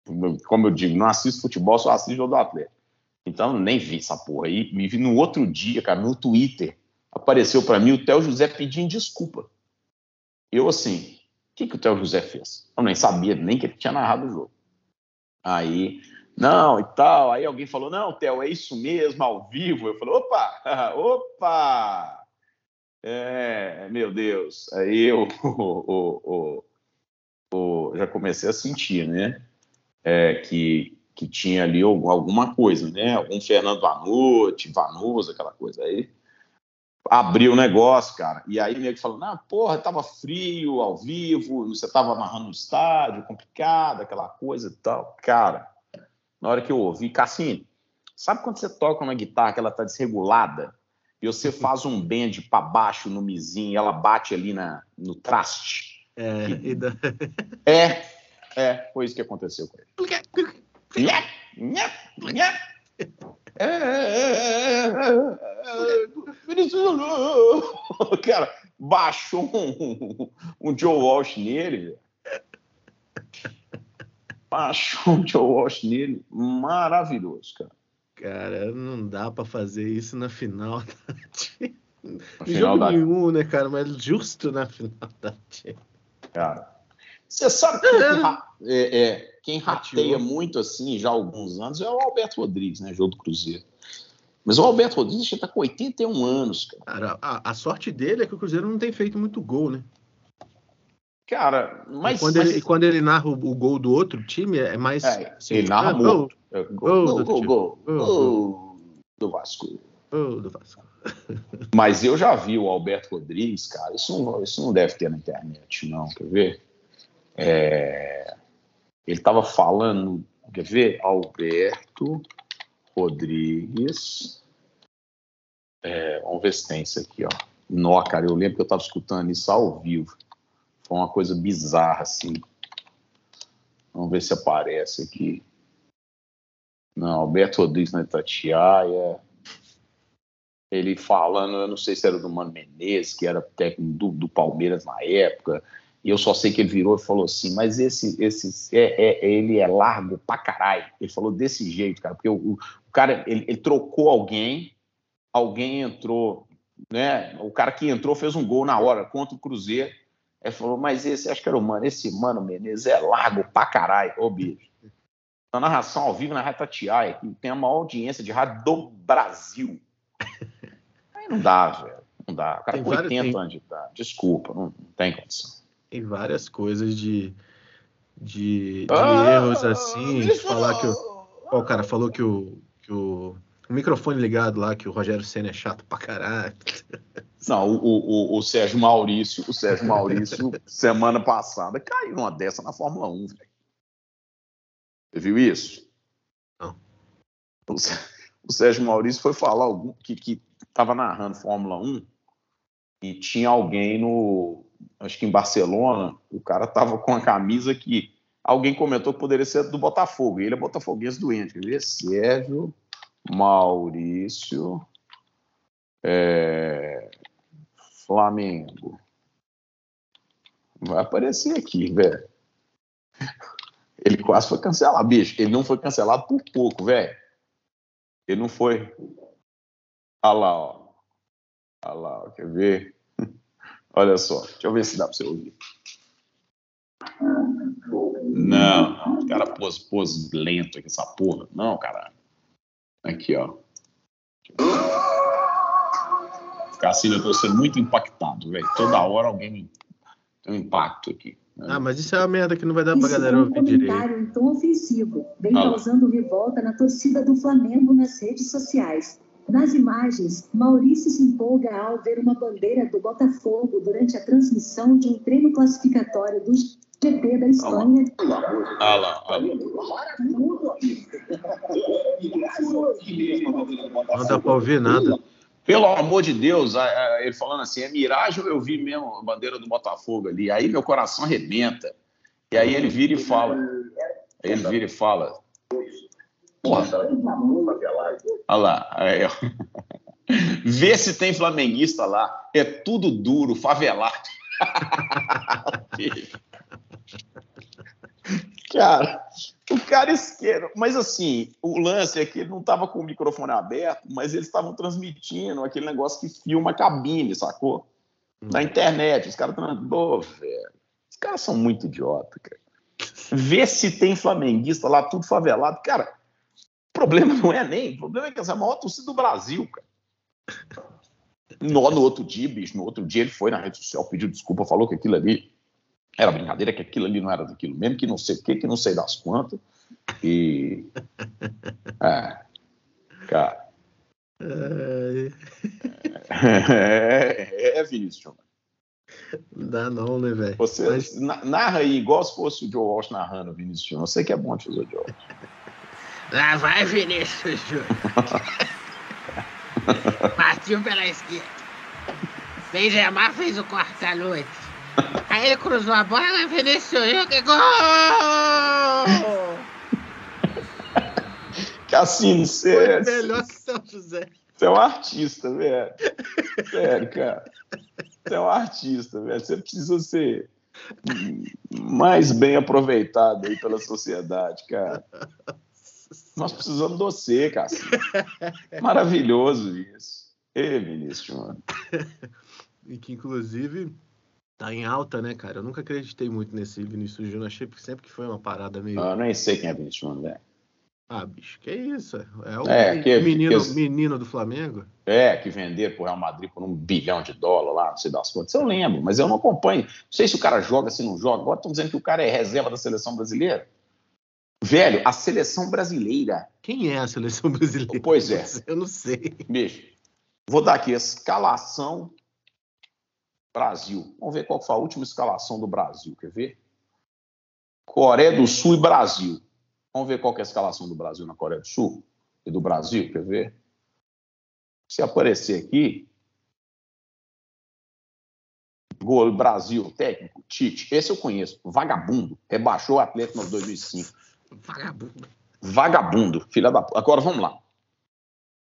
não, Como eu digo, não assisto futebol, só assisto jogo do Atlético. Então, nem vi essa porra aí. Me vi no outro dia, cara, no Twitter. Apareceu para mim o Theo José pedindo desculpa. Eu, assim, o que, que o Theo José fez? Eu nem sabia nem que ele tinha narrado o jogo. Aí não, e tal. Aí alguém falou, não, Theo, é isso mesmo, ao vivo. Eu falei, opa, opa! É, meu Deus. Aí eu o, o, o, já comecei a sentir, né? É, que, que tinha ali alguma coisa, né? Algum Fernando Vanucci, Vanusa, aquela coisa aí. Abriu o negócio, cara. E aí meio que falou, não, porra, tava frio, ao vivo, você tava narrando no estádio, complicado, aquela coisa e tal. Cara, na hora que eu ouvi, Cassini, sabe quando você toca uma guitarra que ela tá desregulada e você faz um bend para baixo no mizinho e ela bate ali na, no traste? É, e... da... é, é, foi isso que aconteceu com ele. É, é, é, Cara, baixou um, um Joe Walsh nele, achou um Joe Walsh nele maravilhoso, cara. Cara, não dá para fazer isso na final da final jogo da... nenhum, né, cara? Mas justo na final da Cara, você sabe que é, é, quem rateia muito assim já há alguns anos é o Alberto Rodrigues, né? Jogo do Cruzeiro. Mas o Alberto Rodrigues já tá com 81 anos, cara. cara a, a, sorte dele é que o Cruzeiro não tem feito muito gol, né? Cara, mas. E quando, mas... Ele, quando ele narra o, o, gol do outro time, é mais. É, assim, ele narra ah, muito. Gol, gol, gol, gol, gol, gol do Vasco. Gol do Vasco. Mas eu já vi o Alberto Rodrigues, cara. Isso não, isso não deve ter na internet, não. Quer ver? É... Ele estava falando. Quer ver? Alberto Rodrigues. É, vamos ver se tem isso aqui, ó. Nó, cara, eu lembro que eu estava escutando isso ao vivo. Foi uma coisa bizarra, assim. Vamos ver se aparece aqui. Não, Alberto Rodrigues na Itatiaia. Ele falando, eu não sei se era do Mano Menezes, que era técnico do, do Palmeiras na época. E eu só sei que ele virou e falou assim: Mas esse, esse é, é, ele é largo pra caralho. Ele falou desse jeito, cara, porque o, o cara ele, ele, trocou alguém, alguém entrou, né? O cara que entrou fez um gol na hora contra o Cruzeiro. Ele falou, mas esse, acho que era o Mano, esse Mano Menezes é largo pra caralho, ô bicho. Na narração ao vivo na Rádio Tatiaia, que tem a maior audiência de rádio do Brasil. Aí não dá, velho. Não dá. O cara tem com 80 tem... anos de idade. Desculpa, não, não, tem condição. Tem várias coisas de, de, de ah, erros assim, de falar que o. o cara falou que o, que o o microfone ligado lá, que o Rogério Senna é chato pra caralho. Não, o, o, o Sérgio Maurício, o Sérgio Maurício, semana passada, caiu uma dessa na Fórmula 1, velho. Você viu isso? Não. O, o Sérgio Maurício foi falar algum, que, que tava narrando Fórmula 1 e tinha alguém no. Acho que em Barcelona, o cara tava com a camisa que alguém comentou que poderia ser do Botafogo. E ele é botafoguense doente. Quer ver? Sérgio Maurício, é, Flamengo. Vai aparecer aqui, velho. Ele quase foi cancelado, bicho. Ele não foi cancelado por pouco, velho. Ele não foi. Olha lá, ó. Olha lá, ó. quer ver? Olha só, deixa eu ver se dá pra você ouvir. Não, não, o cara pôs, pôs lento aqui, essa porra. Não, caralho. Aqui, ó. Cassino, eu tô sendo muito impactado, velho. Toda hora alguém tem um impacto aqui. Né? Ah, mas isso é uma merda que não vai dar pra isso galera é um ouvir comentário em tom ofensivo, vem ah. causando revolta na torcida do Flamengo nas redes sociais. Nas imagens, Maurício se empolga ao ver uma bandeira do Botafogo durante a transmissão de um treino classificatório do GP da Espanha. Olha lá, olha Não dá para ouvir nada. Pelo amor de Deus, ele falando assim, é miragem ou eu vi mesmo a bandeira do Botafogo ali? Aí meu coração arrebenta. E aí ele vira e fala. Ele vira e fala. Porra. Olha lá. Aí, Vê se tem flamenguista lá. É tudo duro, favelado. cara, o cara esquerdo. Mas assim, o lance é que ele não estava com o microfone aberto, mas eles estavam transmitindo aquele negócio que filma a cabine, sacou? Na hum. internet. Os caras estão. velho. Os caras são muito idiota, cara. Vê se tem flamenguista lá, tudo favelado. Cara, o problema não é nem. O problema é que essa é a maior torcida do Brasil, cara. No, no outro dia, bicho, no outro dia ele foi na rede social, pediu desculpa, falou que aquilo ali era brincadeira, que aquilo ali não era daquilo mesmo, que não sei o que, que não sei das quantas. E. É. Cara. É, é, é Vinícius, não dá não, né, velho? Você Mas... narra aí igual se fosse o Joe Walsh narrando, Vinícius Júnior. Eu sei que é bom te usar o Joe Walsh. Lá vai Vinícius Júnior. Partiu pela esquerda. Benzema fez o corta-noite. Aí ele cruzou a bola, Vinícius Júnior, que gol! Cassino, você Foi é... melhor que São José. Você é um artista, velho. Sério, cara. Você é um artista, velho. Você precisa ser mais bem aproveitado aí pela sociedade, cara. Nós precisamos de você, cara. Maravilhoso isso. Ê, Vinícius, mano. E que, inclusive, tá em alta, né, cara? Eu nunca acreditei muito nesse Vinícius Júnior. Achei sempre que foi uma parada meio. Ah, eu nem sei quem é Vinícius Júnior, velho. Ah, bicho, que isso? É o é, que, menino, que, menino do Flamengo? É, que vender pro Real Madrid por um bilhão de dólares lá, não sei das quantas. Eu lembro, mas eu não acompanho. Não sei se o cara joga, se não joga. Agora estão dizendo que o cara é reserva da seleção brasileira. Velho, a seleção brasileira. Quem é a seleção brasileira? Pois é. Eu não sei. Bicho, vou dar aqui a escalação Brasil. Vamos ver qual foi a última escalação do Brasil, quer ver? Coreia do Sul e Brasil. Vamos ver qual é a escalação do Brasil na Coreia do Sul e do Brasil, quer ver? Se aparecer aqui, gol Brasil, técnico, Tite, esse eu conheço, vagabundo, rebaixou o Atlético no 2005. Vagabundo. Vagabundo, filha da... Agora vamos lá.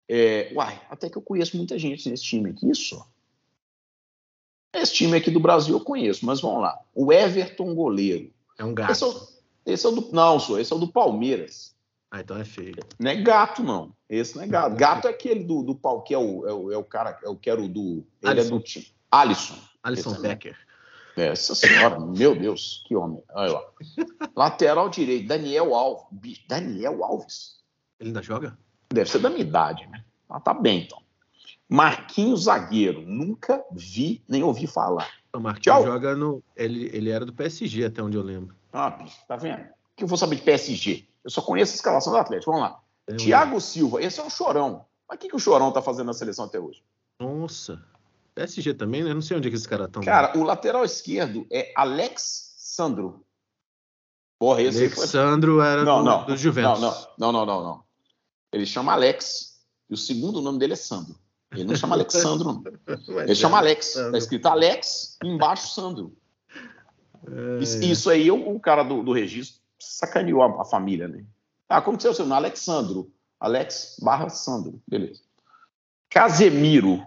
É, uai, até que eu conheço muita gente nesse time aqui, isso. Esse time aqui do Brasil eu conheço, mas vamos lá. O Everton goleiro. É um gato. Esse é o, esse é o do. Não, sou, esse é o do Palmeiras. Ah, então é feio. Não é gato, não. Esse não é gato. Gato é aquele do, do pau, que é o, é o, é o cara, é o que era o do. Ele Alisson. é do time. Alisson. Alisson esse Becker. É, essa senhora, meu Deus, que homem. Olha lá. Lateral direito, Daniel Alves. Daniel Alves. Ele ainda joga? Deve ser da minha idade, né? Ah, tá bem, então. Marquinhos zagueiro. Nunca vi nem ouvi falar. O Marquinhos Tchau. joga no. Ele, ele era do PSG, até onde eu lembro. Ah, bicho, tá vendo? O que eu vou saber de PSG? Eu só conheço a escalação do Atlético. Vamos lá. Eu... Thiago Silva, esse é um chorão. Mas o que, que o chorão tá fazendo na seleção até hoje? Nossa. PSG também, né? Não sei onde é que esses caras estão. Cara, o lateral esquerdo é Alex Sandro. Porra, esse Alexandro foi... era não, do, não, do Juventus. Não, não, não, não, não. Ele chama Alex e o segundo nome dele é Sandro. Ele não chama Alexandro, não. Ele chama Alex. Está escrito Alex e embaixo Sandro. É, isso, isso, aí, o, o cara do, do, registro sacaneou a, a, família, né? Ah, como que é o seu nome? Alexandro. Alex barra Sandro. Beleza. Casemiro.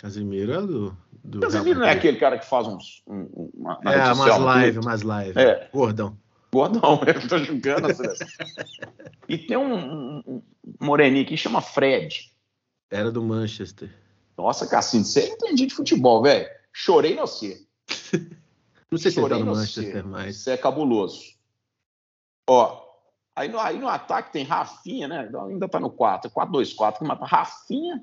Casemiro é do. do Casemiro não é aquele cara que faz uns. Um, uma, é, umas live, umas live. É. Gordão. Gordão, ele tá jogando a seleção. e tem um, um, um moreninho que chama Fred. Era do Manchester. Nossa, Cassino, você entendi de futebol, velho. Chorei no você. Não sei se ele tá no Manchester mais. Isso é cabuloso. Ó, aí no, aí no ataque tem Rafinha, né? Ainda tá no 4, 4-2-4, que mata Rafinha.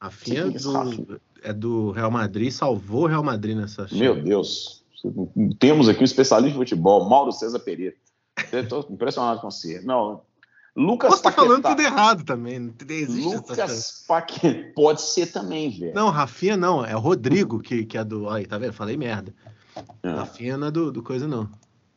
Rafinha, é do, Rafinha é do Real Madrid, salvou o Real Madrid nessa Meu Deus. Temos aqui um especialista de futebol, Mauro César Pereira. Estou impressionado com você. Não, Lucas estar falando Paquetá. tudo errado também. Lucas Paquetá. Pode ser também, velho. Não, Rafinha não. É o Rodrigo que, que é do. Aí, tá vendo? Falei merda. É, Rafinha não é do, do coisa, não.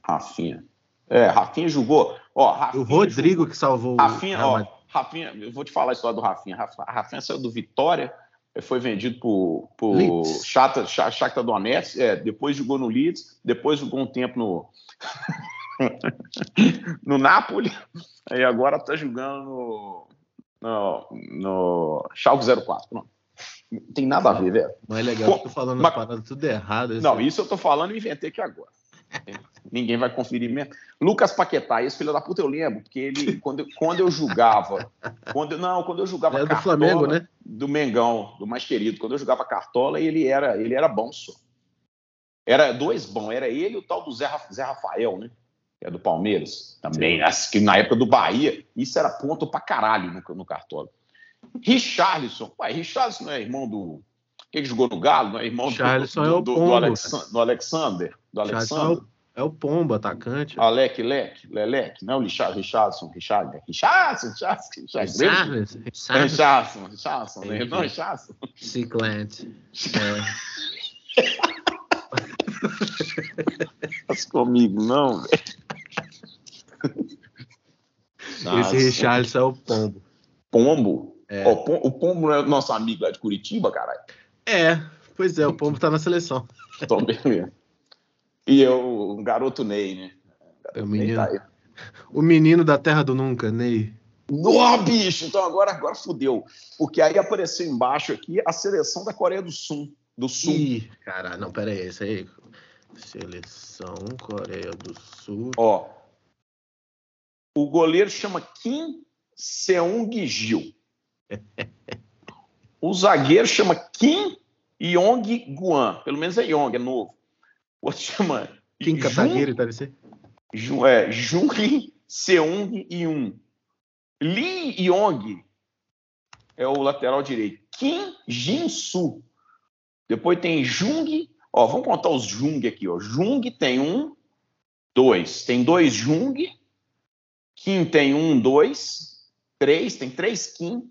Rafinha. É, Rafinha jogou. Ó, Rafinha O Rodrigo que salvou o. Rafinha, Real ó. Rafinha, eu vou te falar a história do Rafinha. Rafinha saiu do Vitória, foi vendido por, por. Shakhtar, Sha- Shakhtar Donetsk, é, depois jogou no Leeds, depois jogou um tempo no no Napoli, e agora tá jogando no, no, no Schalke 04. Pronto. Não tem nada a ver, velho. Mas é legal, Pô, eu tô falando mas- as paradas tudo errado. Não, isso eu tô falando e inventei aqui agora. Ninguém vai conferir mesmo. Lucas Paquetá, esse filho da puta eu lembro, porque ele, quando, eu- quando eu julgava, quando, não, quando eu julgava É do Cartola, Flamengo, né? do Mengão, do mais querido, quando eu jogava Cartola, ele era, ele era bom, só. Era dois bons, era ele e o tal do Zé, Zé Rafael, né? Que é do Palmeiras, também, acho que na época do Bahia, isso era ponto pra caralho no, no Cartola. Richarlison, pai, Richarlison não é irmão do. Quem que jogou no Galo? Não é irmão do- Richarlison do, é o do, do, Pombo, Alexan- do Alexander? Do Alexander? É o Pombo, atacante. Alec, Lec, Lelec, não, Richard, Richardson, Richard, Richardson, Richardson, Richardson, Richardson, não, Richardson. Ciclante. Faz comigo, não, velho. Esse Richarlison é o Pombo. Pombo? É. Ó, o Pom- o Pombo não é nosso amigo lá de Curitiba, caralho. É, pois é, o Pombo tá na seleção. Então, beleza. E eu, o garoto Ney, né? É o Ney menino. tá aí. O menino da terra do nunca, Ney. Nó, bicho! Então agora, agora fudeu. Porque aí apareceu embaixo aqui a seleção da Coreia do Sul. Do Sul. Ih, caralho, não, pera aí, isso aí. Seleção Coreia do Sul. Ó, o goleiro chama Kim Seung-gil. O zagueiro chama Kim Yong-guan. Pelo menos é Yong, é novo. O outro chama Kim Kataguiri, deve ser? Jun, é, Jun Seung Yun. Lee Yong é o lateral direito. Kim Jin-su. Depois tem Jung. Ó, vamos contar os Jung aqui. Ó. Jung tem um, dois. Tem dois Jung. Kim tem um, dois. Três. Tem três Kim.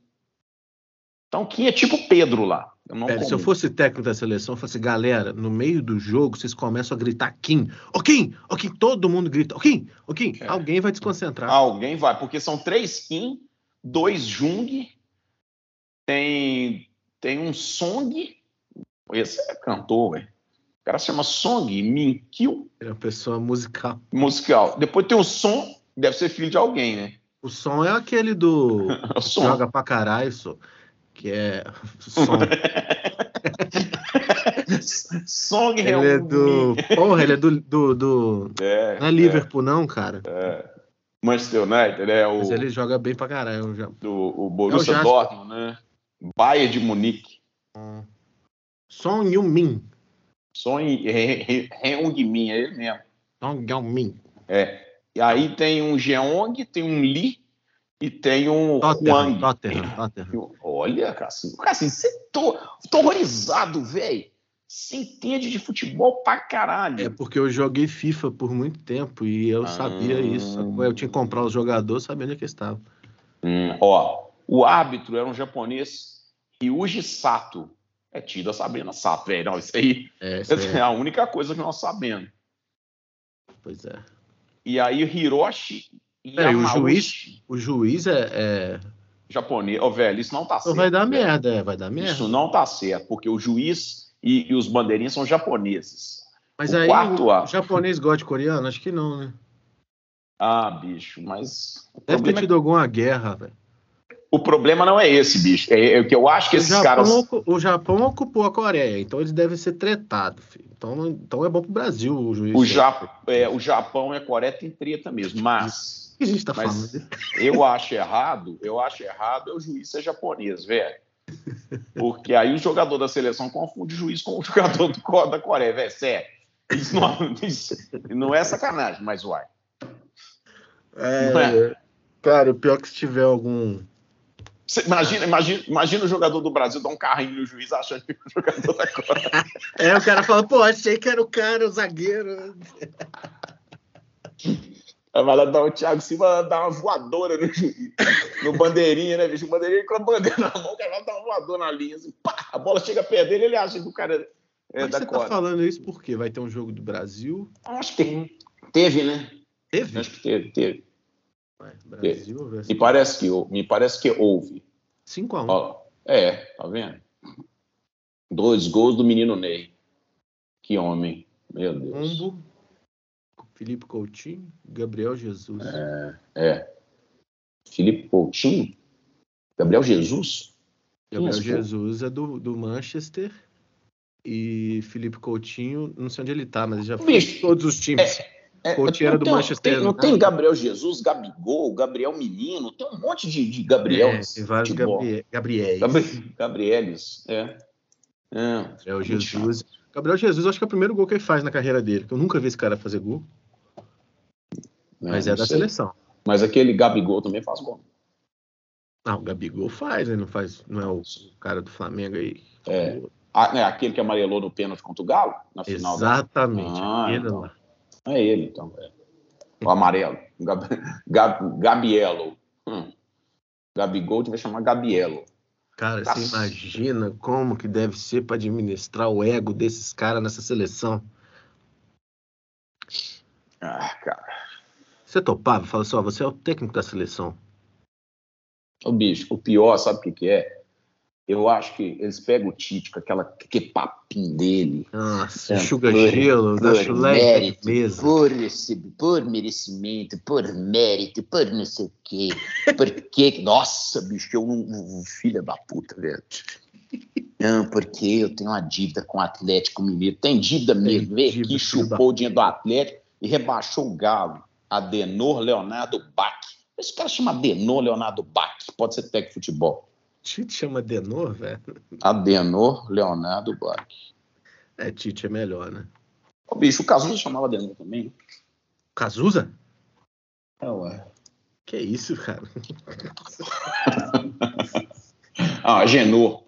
Então, Kim é tipo Pedro lá. Eu Pera, se eu fosse técnico da seleção, eu fosse, galera, no meio do jogo, vocês começam a gritar Kim. Ô Kim! Ô Kim! Todo mundo grita. Ô Kim! Ô Kim! É. Alguém vai desconcentrar. Alguém vai, porque são três Kim, dois Jung, tem, tem um Song. Esse é cantor, velho. O cara se chama Song Min Kil, É uma pessoa musical. musical. Depois tem o Som, deve ser filho de alguém, né? O som é aquele do. Joga pra caralho, só. Que é. Som. Song Ele é do. Porra, ele é do. do, do... É, Não é Liverpool, não, cara. Manchester United, é o, Mas ele joga bem pra caralho. Já... do, o É o Borussia. Dortmund, né? Bayern de Munique. Song Yun-min. Song Heung-min, é ele mesmo. Song Yun-min. É. E aí tem um Jeong, tem um Lee e tem um Tottenham, Huang. Tottenham, Tottenham. Olha, Cassinho. Cassinho, você tô, tô horrorizado, velho. Você entende de futebol pra caralho. É porque eu joguei FIFA por muito tempo e eu Ah. sabia isso. Eu tinha que comprar os jogadores sabendo onde é que estava. Hum, ó, o árbitro era um japonês, Ryuji Sato. É tido a Sabrina Sato, velho. Não, isso aí É, isso é é, a única coisa que nós sabemos. pois é. E aí Hiroshi Peraí, o juiz- O juiz é. é... japonês. Ô, velho, isso não tá certo. vai dar velho. merda, é, vai dar merda. Isso não tá certo, porque o juiz e, e os bandeirinhas são japoneses. Mas o aí quarto o, A. o japonês gosta de coreano? Acho que não, né? Ah, bicho, mas. Deve ter é- tido alguma guerra, velho. O problema não é esse, bicho. É, é que eu acho que O esses Japão, caras. o Japão ocupou a Coreia, então eles devem ser tretados, filho. Então, então é bom pro Brasil o juiz. O, Ja- é, o Japão e a Coreia tem treta mesmo, mas O que a gente tá Mas- falando? eu acho errado, eu acho errado é o juiz ser japonês, velho. Porque aí o jogador da seleção confunde o juiz com o jogador do da Coreia, velho. Sério. Isso não, isso não é sacanagem, mas uai. Não É, cara, o pior é que se tiver algum. Você imagina, imagina, imagina o jogador do Brasil dar um carrinho no juiz achando que o jogador da Coreia. É, o cara fala, pô, achei que era o cara, o zagueiro. Vai lá dar o Thiago Silva dar uma voadora no, no bandeirinha, né, bicho? O bandeirinha com a bandeira na mão, o cara vai dar uma voadora na linha, assim, pá, a bola chega perto dele, ele acha que o cara é Mas da você cota. tá falando isso porque vai ter um jogo do Brasil. Acho que tem. Teve, né? Teve? Acho que teve, teve. Vai, Brasil versus Me parece que, me parece que houve. 5x1. Ó, é, tá vendo? Dois gols do menino Ney. Que homem. Meu Deus. Combo. Felipe Coutinho, Gabriel Jesus. É. Felipe Coutinho? Gabriel Jesus? Gabriel Isso, pô. Jesus é do, do Manchester. E Felipe Coutinho, não sei onde ele tá, mas ele já foi Bicho, todos os times. É, Coutinho não era do tem- Manchester tem- não United. tem Gabriel Jesus, Gabigol, Gabriel Menino, tem um monte de, de Gabriel. É, tem vários. Gabri- Gabrieles, é. é. Gabriel Jesus. Gabriel Jesus, acho que é o primeiro gol que ele faz na carreira dele. Que eu nunca vi esse cara fazer gol, mas é, não da sei. seleção. Mas aquele Gabigol também faz gol. Ah, o Gabigol faz, ele não faz, não é o cara do Flamengo aí. É. Ah, né, aquele que amarelou no pênalti contra o Galo, na final. da- Exatamente. Ah, aquele então. lá. É ele, então. é. O amarelo. Gab, Gab, Gabielo. Hum. Gabigol devia chamar Gabielo. Cara, Nossa. você imagina como que deve ser para administrar o ego desses caras nessa seleção? Ah, cara. Você topava? Fala assim, ó, você é o técnico da seleção. Ô, bicho, o pior, sabe o que, que é? Eu acho que eles pegam o Tite com aquela, aquele papinho dele. Nossa, É, enxuga por- gelo, por de mérito, mesa. Por, por merecimento, por mérito, por não sei o quê. Por quê? Nossa, bicho, eu um, um filho da puta, velho. Não, porque eu tenho uma dívida com o Atlético Mineiro. Tem dívida mesmo. Veio dívida, da chupou o dinheiro do Atlético e rebaixou o Galo. Adenor Leonardo Bach. Esse cara chama Adenor Leonardo Bach. Pode ser técnico de futebol. Tite chama Denor, velho. Adenor Leonardo Bach. É, Tite é melhor, né? Ô, bicho, o Cazuza chamava Adenor também. né? Cazuza? É, ué. Que isso, cara? Ah, Agenor.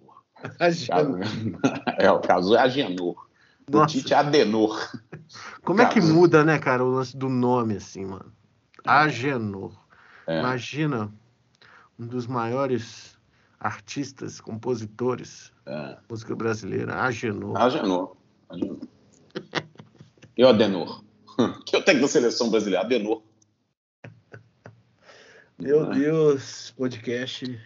Agenda. É, o Cazuza é Agenor. O Nossa. Tite é Adenor. Como é que muda, né, cara, o lance do nome, assim, mano? Agenor. É. Imagina um dos maiores artistas, compositores É. música brasileira, Agenor. Agenor. Agenor. E o Adenor? Que é o técnico da seleção brasileira, Adenor. Meu Deus, podcast.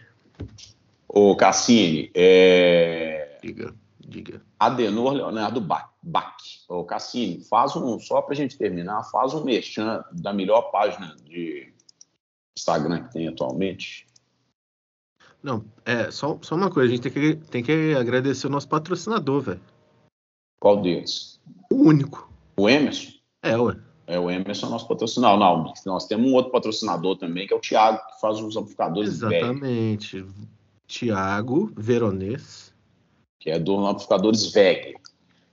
Ô, Cassini, é... Diga, diga. Adenor Leonardo Bach. Bach. Ô, Cassini, faz um, só pra gente terminar, faz um merchan da melhor página de Instagram que tem atualmente. Não, é, só, só uma coisa, a gente tem que, tem que agradecer o nosso patrocinador, velho. Qual deles? O único. O Emerson? É, ué. É, o Emerson é nosso patrocinador. Não, nós temos um outro patrocinador também, que é o Thiago, que faz os amplificadores Exatamente. Tiago Veronês, que é do amplificadores VEG.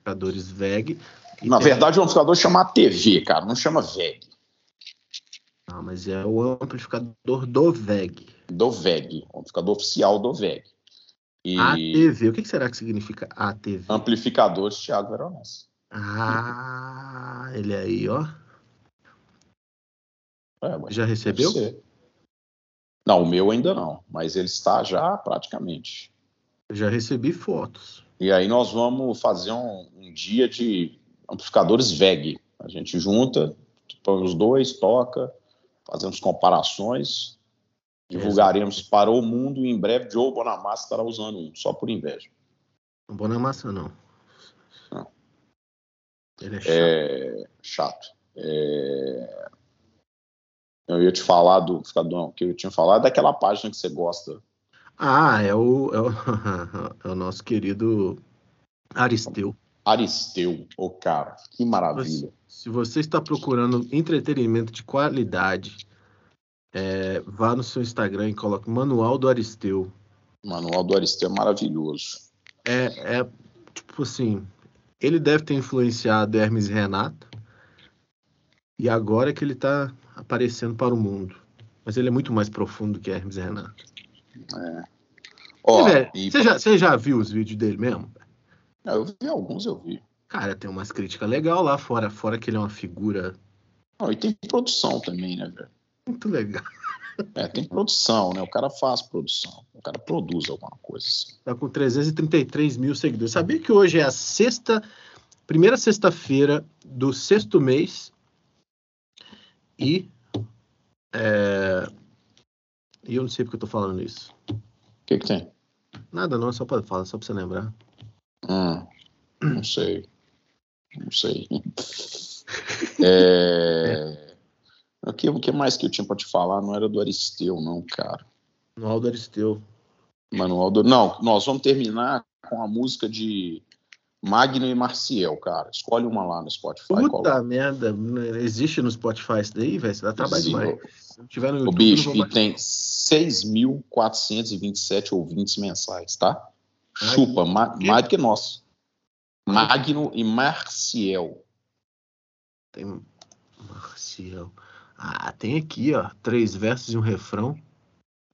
jogadores VEG. Na tem- verdade, o amplificador chama TV, cara, não chama VEG. Não, mas é o amplificador do VEG. Do VEG, amplificador oficial do VEG. E ATV. O que será que significa ATV? amplificadores Thiago Veronese. Ah, ele aí, ó. É, Já recebeu? Não, o meu ainda não, mas ele está já praticamente. Já recebi fotos. E aí nós vamos fazer um, um dia de amplificadores VEG. A gente junta, põe os dois, toca, fazemos comparações, divulgaremos para o mundo e em breve Joe Bonamassa estará usando um, só por inveja. Não vou na massa, não. Não. Ele é chato. É chato. É, Eu ia te falar do amplificador que eu tinha falado, daquela página que você gosta. Ah, é o, é o, é o nosso querido Aristeu. Aristeu, ô cara, que maravilha. Se você está procurando entretenimento de qualidade, é, vá no seu Instagram e coloque Manual do Aristeu. Manual do Aristeu é maravilhoso. É, é tipo assim, ele deve ter influenciado Hermes e Renato e agora é que ele está aparecendo para o mundo. Mas ele é muito mais profundo que Hermes e Renato. Ó, Você, vê, e- você já, você já viu os vídeos dele mesmo? Eu vi alguns, eu vi. Cara, tem umas críticas legais lá fora, fora que ele é uma figura Não, e tem produção também, né, velho? Muito legal. É, tem produção, né? O cara faz produção. O cara produz alguma coisa. Assim. Tá com 333 mil seguidores. Sabia que hoje é a sexta, primeira sexta-feira do sexto mês e é, e eu não sei porque eu tô falando isso. O que que tem? Nada não, só para falar, só para você lembrar. Hum, não sei. Não sei. É... O, que, o que mais que eu tinha para te falar não era do Aristeu, não, cara. Manual do Aristeu. Manual do... Não, nós vamos terminar com a música de Magno e Marciel, cara. Escolhe uma lá no Spotify. Puta coloca. merda, existe no Spotify isso daí, velho? Você dá trabalho demais. Se tiver no YouTube, o bicho, e tem 6.427 ouvintes mensais, tá? Ai, Chupa, ma mais do que nós. Magno e Marciel. Tem Marcial. Ah, tem aqui, ó. Três versos e um refrão.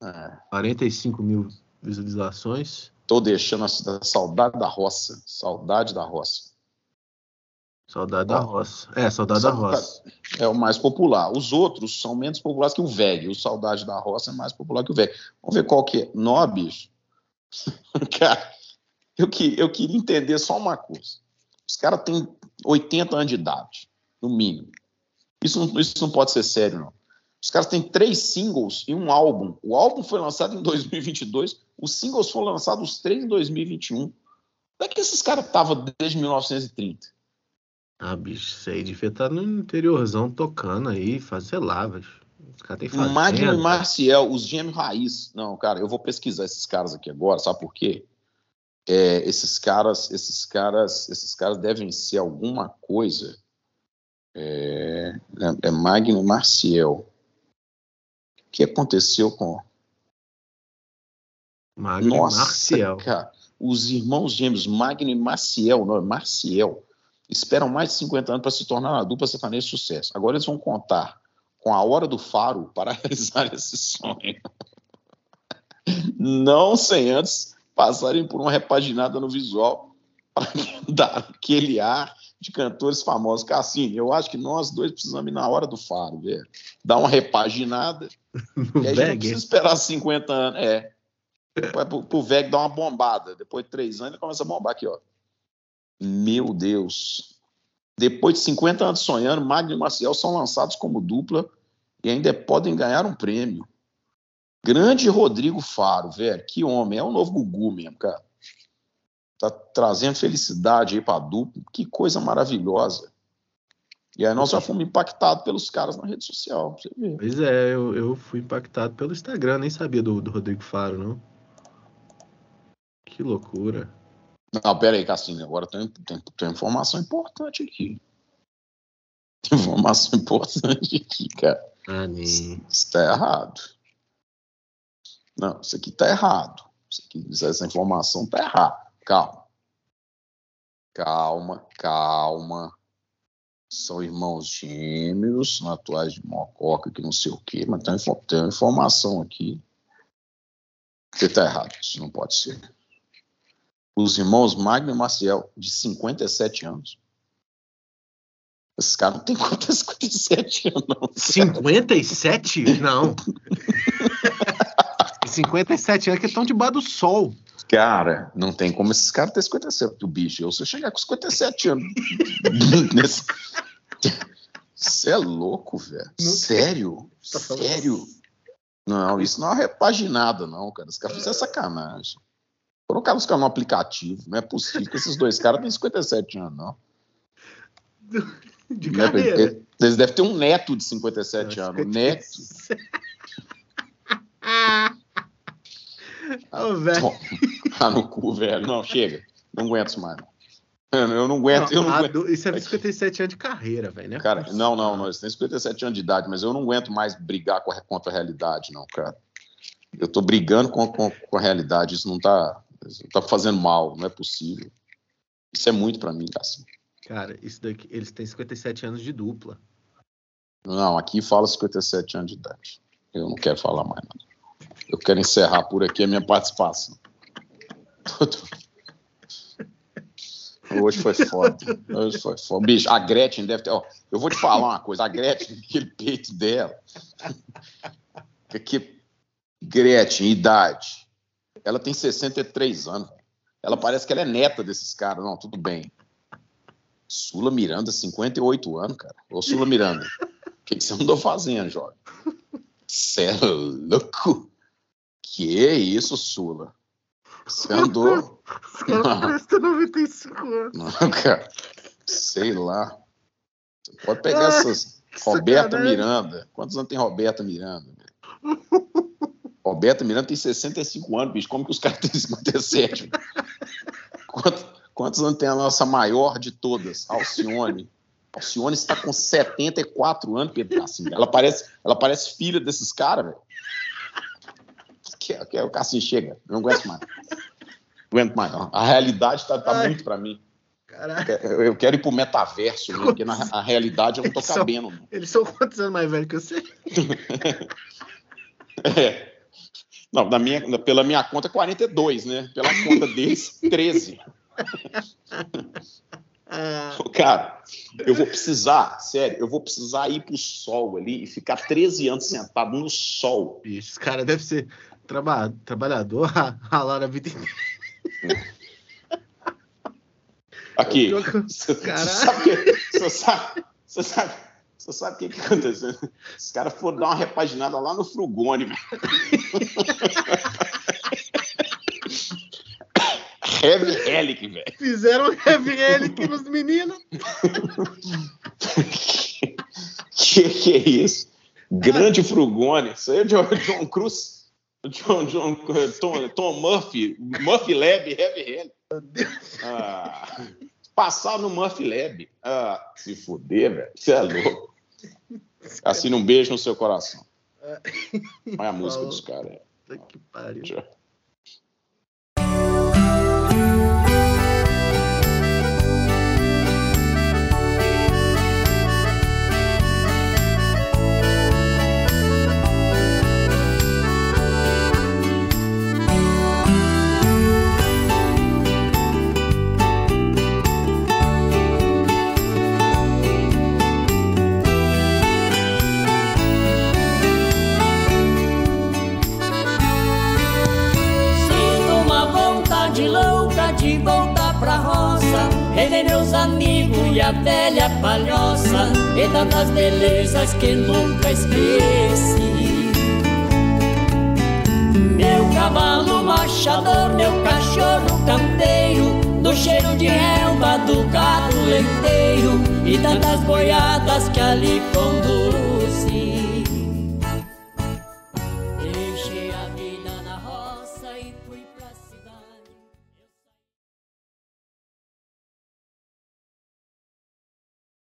É. 45 mil visualizações. Tô deixando a saudade da roça. Saudade da roça. Saudade da roça. É, saudade, saudade da roça. É o mais popular. Os outros são menos populares que o VEG. O Saudade da Roça é mais popular que o VEG. Vamos ver qual que é. Nó, bicho. Cara, eu, que, eu queria entender só uma coisa. Os caras têm 80 anos de idade no mínimo. Isso não, isso não pode ser sério, não. Os caras têm três singles e um álbum. O álbum foi lançado em 2022, os singles foram lançados os três em 2021. Como é que esses caras estavam desde 1930? Ah, bicho, isso aí devia estar no interiorzão tocando aí, fazer, sei lá, bicho. Os caras têm fazenda. Magno e Marciel, os gêmeos raiz. Não, cara, eu vou pesquisar esses caras aqui agora, sabe por quê? É, esses caras, esses caras, esses caras devem ser alguma coisa é, é, é Magno Marciel. O que aconteceu com. Magno Nossa, Marciel. Cara, os irmãos gêmeos Magno e Marciel, não, Marciel, esperam mais de 50 anos para se tornar uma dupla sertaneja de sucesso. Agora eles vão contar com a hora do faro para realizar esse sonho. Não sem antes passarem por uma repaginada no visual para dar aquele ar de cantores famosos. Cassini, eu acho que nós dois precisamos ir na hora do faro, ver. Dar uma repaginada. e aí a gente não precisa esperar 50 anos. É. Pro, pro VEG dar uma bombada. Depois de três anos ele começa a bombar aqui, ó. Meu Deus. Depois de 50 anos sonhando, Magno e Maciel são lançados como dupla e ainda podem ganhar um prêmio. Grande Rodrigo Faro, velho. Que homem. É o novo Gugu mesmo, cara tá trazendo felicidade aí para dupla, que coisa maravilhosa. E aí nós já fomos impactados pelos caras na rede social, você ver. Pois é, eu, eu fui impactado pelo Instagram, nem sabia do, do Rodrigo Faro, não. Que loucura. Não, pera aí, Cassinho, agora tem, tem, tem informação importante aqui. Tem informação importante aqui, cara. Ah, nem. Isso tá errado. Não, isso aqui tá errado. Isso aqui, essa informação tá errada. Calma. Calma, calma. São irmãos gêmeos, naturais de Mococa, que não sei o quê, mas tem, uma informação aqui. Você está errado, isso não pode ser. Os irmãos Magno e Maciel, de 57 anos. Esses caras não tem quanto 57 anos, não. 57? Não. 57 anos que estão debaixo do sol. Cara, não tem como esses caras terem 57 do bicho. Eu, se eu chegar com 57 anos. nesse... Você é louco, velho. Sério? Tá Sério? Não, isso não é uma repaginada, não, cara. Os caras fizeram sacanagem. Colocaram os caras no aplicativo. Não é possível que esses dois caras tenham 57 anos, não. De carreira. Eles devem ter um neto de 57 anos. 57. Neto. Ô, velho. Ah, no cu, velho. Não, chega. Não aguento mais. Eu não aguento. Não, eu não aguento. Isso é 57 anos de carreira, velho, né? Cara, não, não, não. Isso tem 57 anos de idade, mas eu não aguento mais brigar com a, contra a realidade, não, cara. Eu tô brigando com, com, com a realidade. Isso não tá, isso tá fazendo mal, não é possível. Isso é muito para mim, assim. Cara, isso daqui, eles têm 57 anos de dupla. Não, aqui fala 57 anos de idade. Eu não quero falar mais nada. Eu quero encerrar por aqui a minha participação. Hoje foi foda. Hoje foi foda. Bicho, a Gretchen deve ter. Ó, eu vou te falar uma coisa. A Gretchen, aquele peito dela. Que Gretchen, idade. Ela tem 63 anos. Ela parece que ela é neta desses caras. Não, tudo bem. Sula Miranda, 58 anos, cara. Ô, Sula Miranda, o que, que você andou fazendo, jovem? Você é louco? Que isso, Sula? Você andou. Os caras 95 anos. Não, cara. Sei lá. Você pode pegar Ai, essas. Roberta Miranda. Quantos anos tem Roberta Miranda? Roberta Miranda tem 65 anos, bicho. Como que os caras têm 57? Quantos, quantos anos tem a nossa maior de todas, Alcione? Alcione está com 74 anos, Pedro Cassim. Ela parece, ela parece filha desses caras, velho. Que, que, o Cassim chega, não aguento mais. Não aguento mais, não. A realidade está tá muito para mim. Caraca. Eu quero ir pro metaverso, né? porque na, na, realidade eu não tô eles cabendo. São, eles são quantos anos mais velhos que você? é. Não, na minha, pela minha conta, 42, né? Pela conta deles, 13. Cara, eu vou precisar, sério, eu vou precisar ir pro sol ali e ficar 13 anos sentado no sol. Bicho, esse cara deve ser traba trabalhador, ralar a vida inteira. Aqui, você sabe, você sabe, você sabe, você sabe o que, que aconteceu? Os caras foram dar uma repaginada lá no Frugone, velho. Heavy Helic, velho. Fizeram Heavy Helic nos meninos. que que é isso? Grande Frugone. Isso aí é John, John Cruz. John, John, Tom, Tom Murphy. Murphy Lab, Heavy Helic. Meu Deus. Ah, passar no Murphy Lab. Ah, se fuder, velho. Você é louco. Assina um beijo no seu coração. Olha a música dos caras. Que pariu. Tchau. E a velha palhoça e tantas belezas que nunca esqueci. Meu cavalo machador, meu cachorro campeiro, do cheiro de relva do gado leiteiro e tantas boiadas que ali conduz.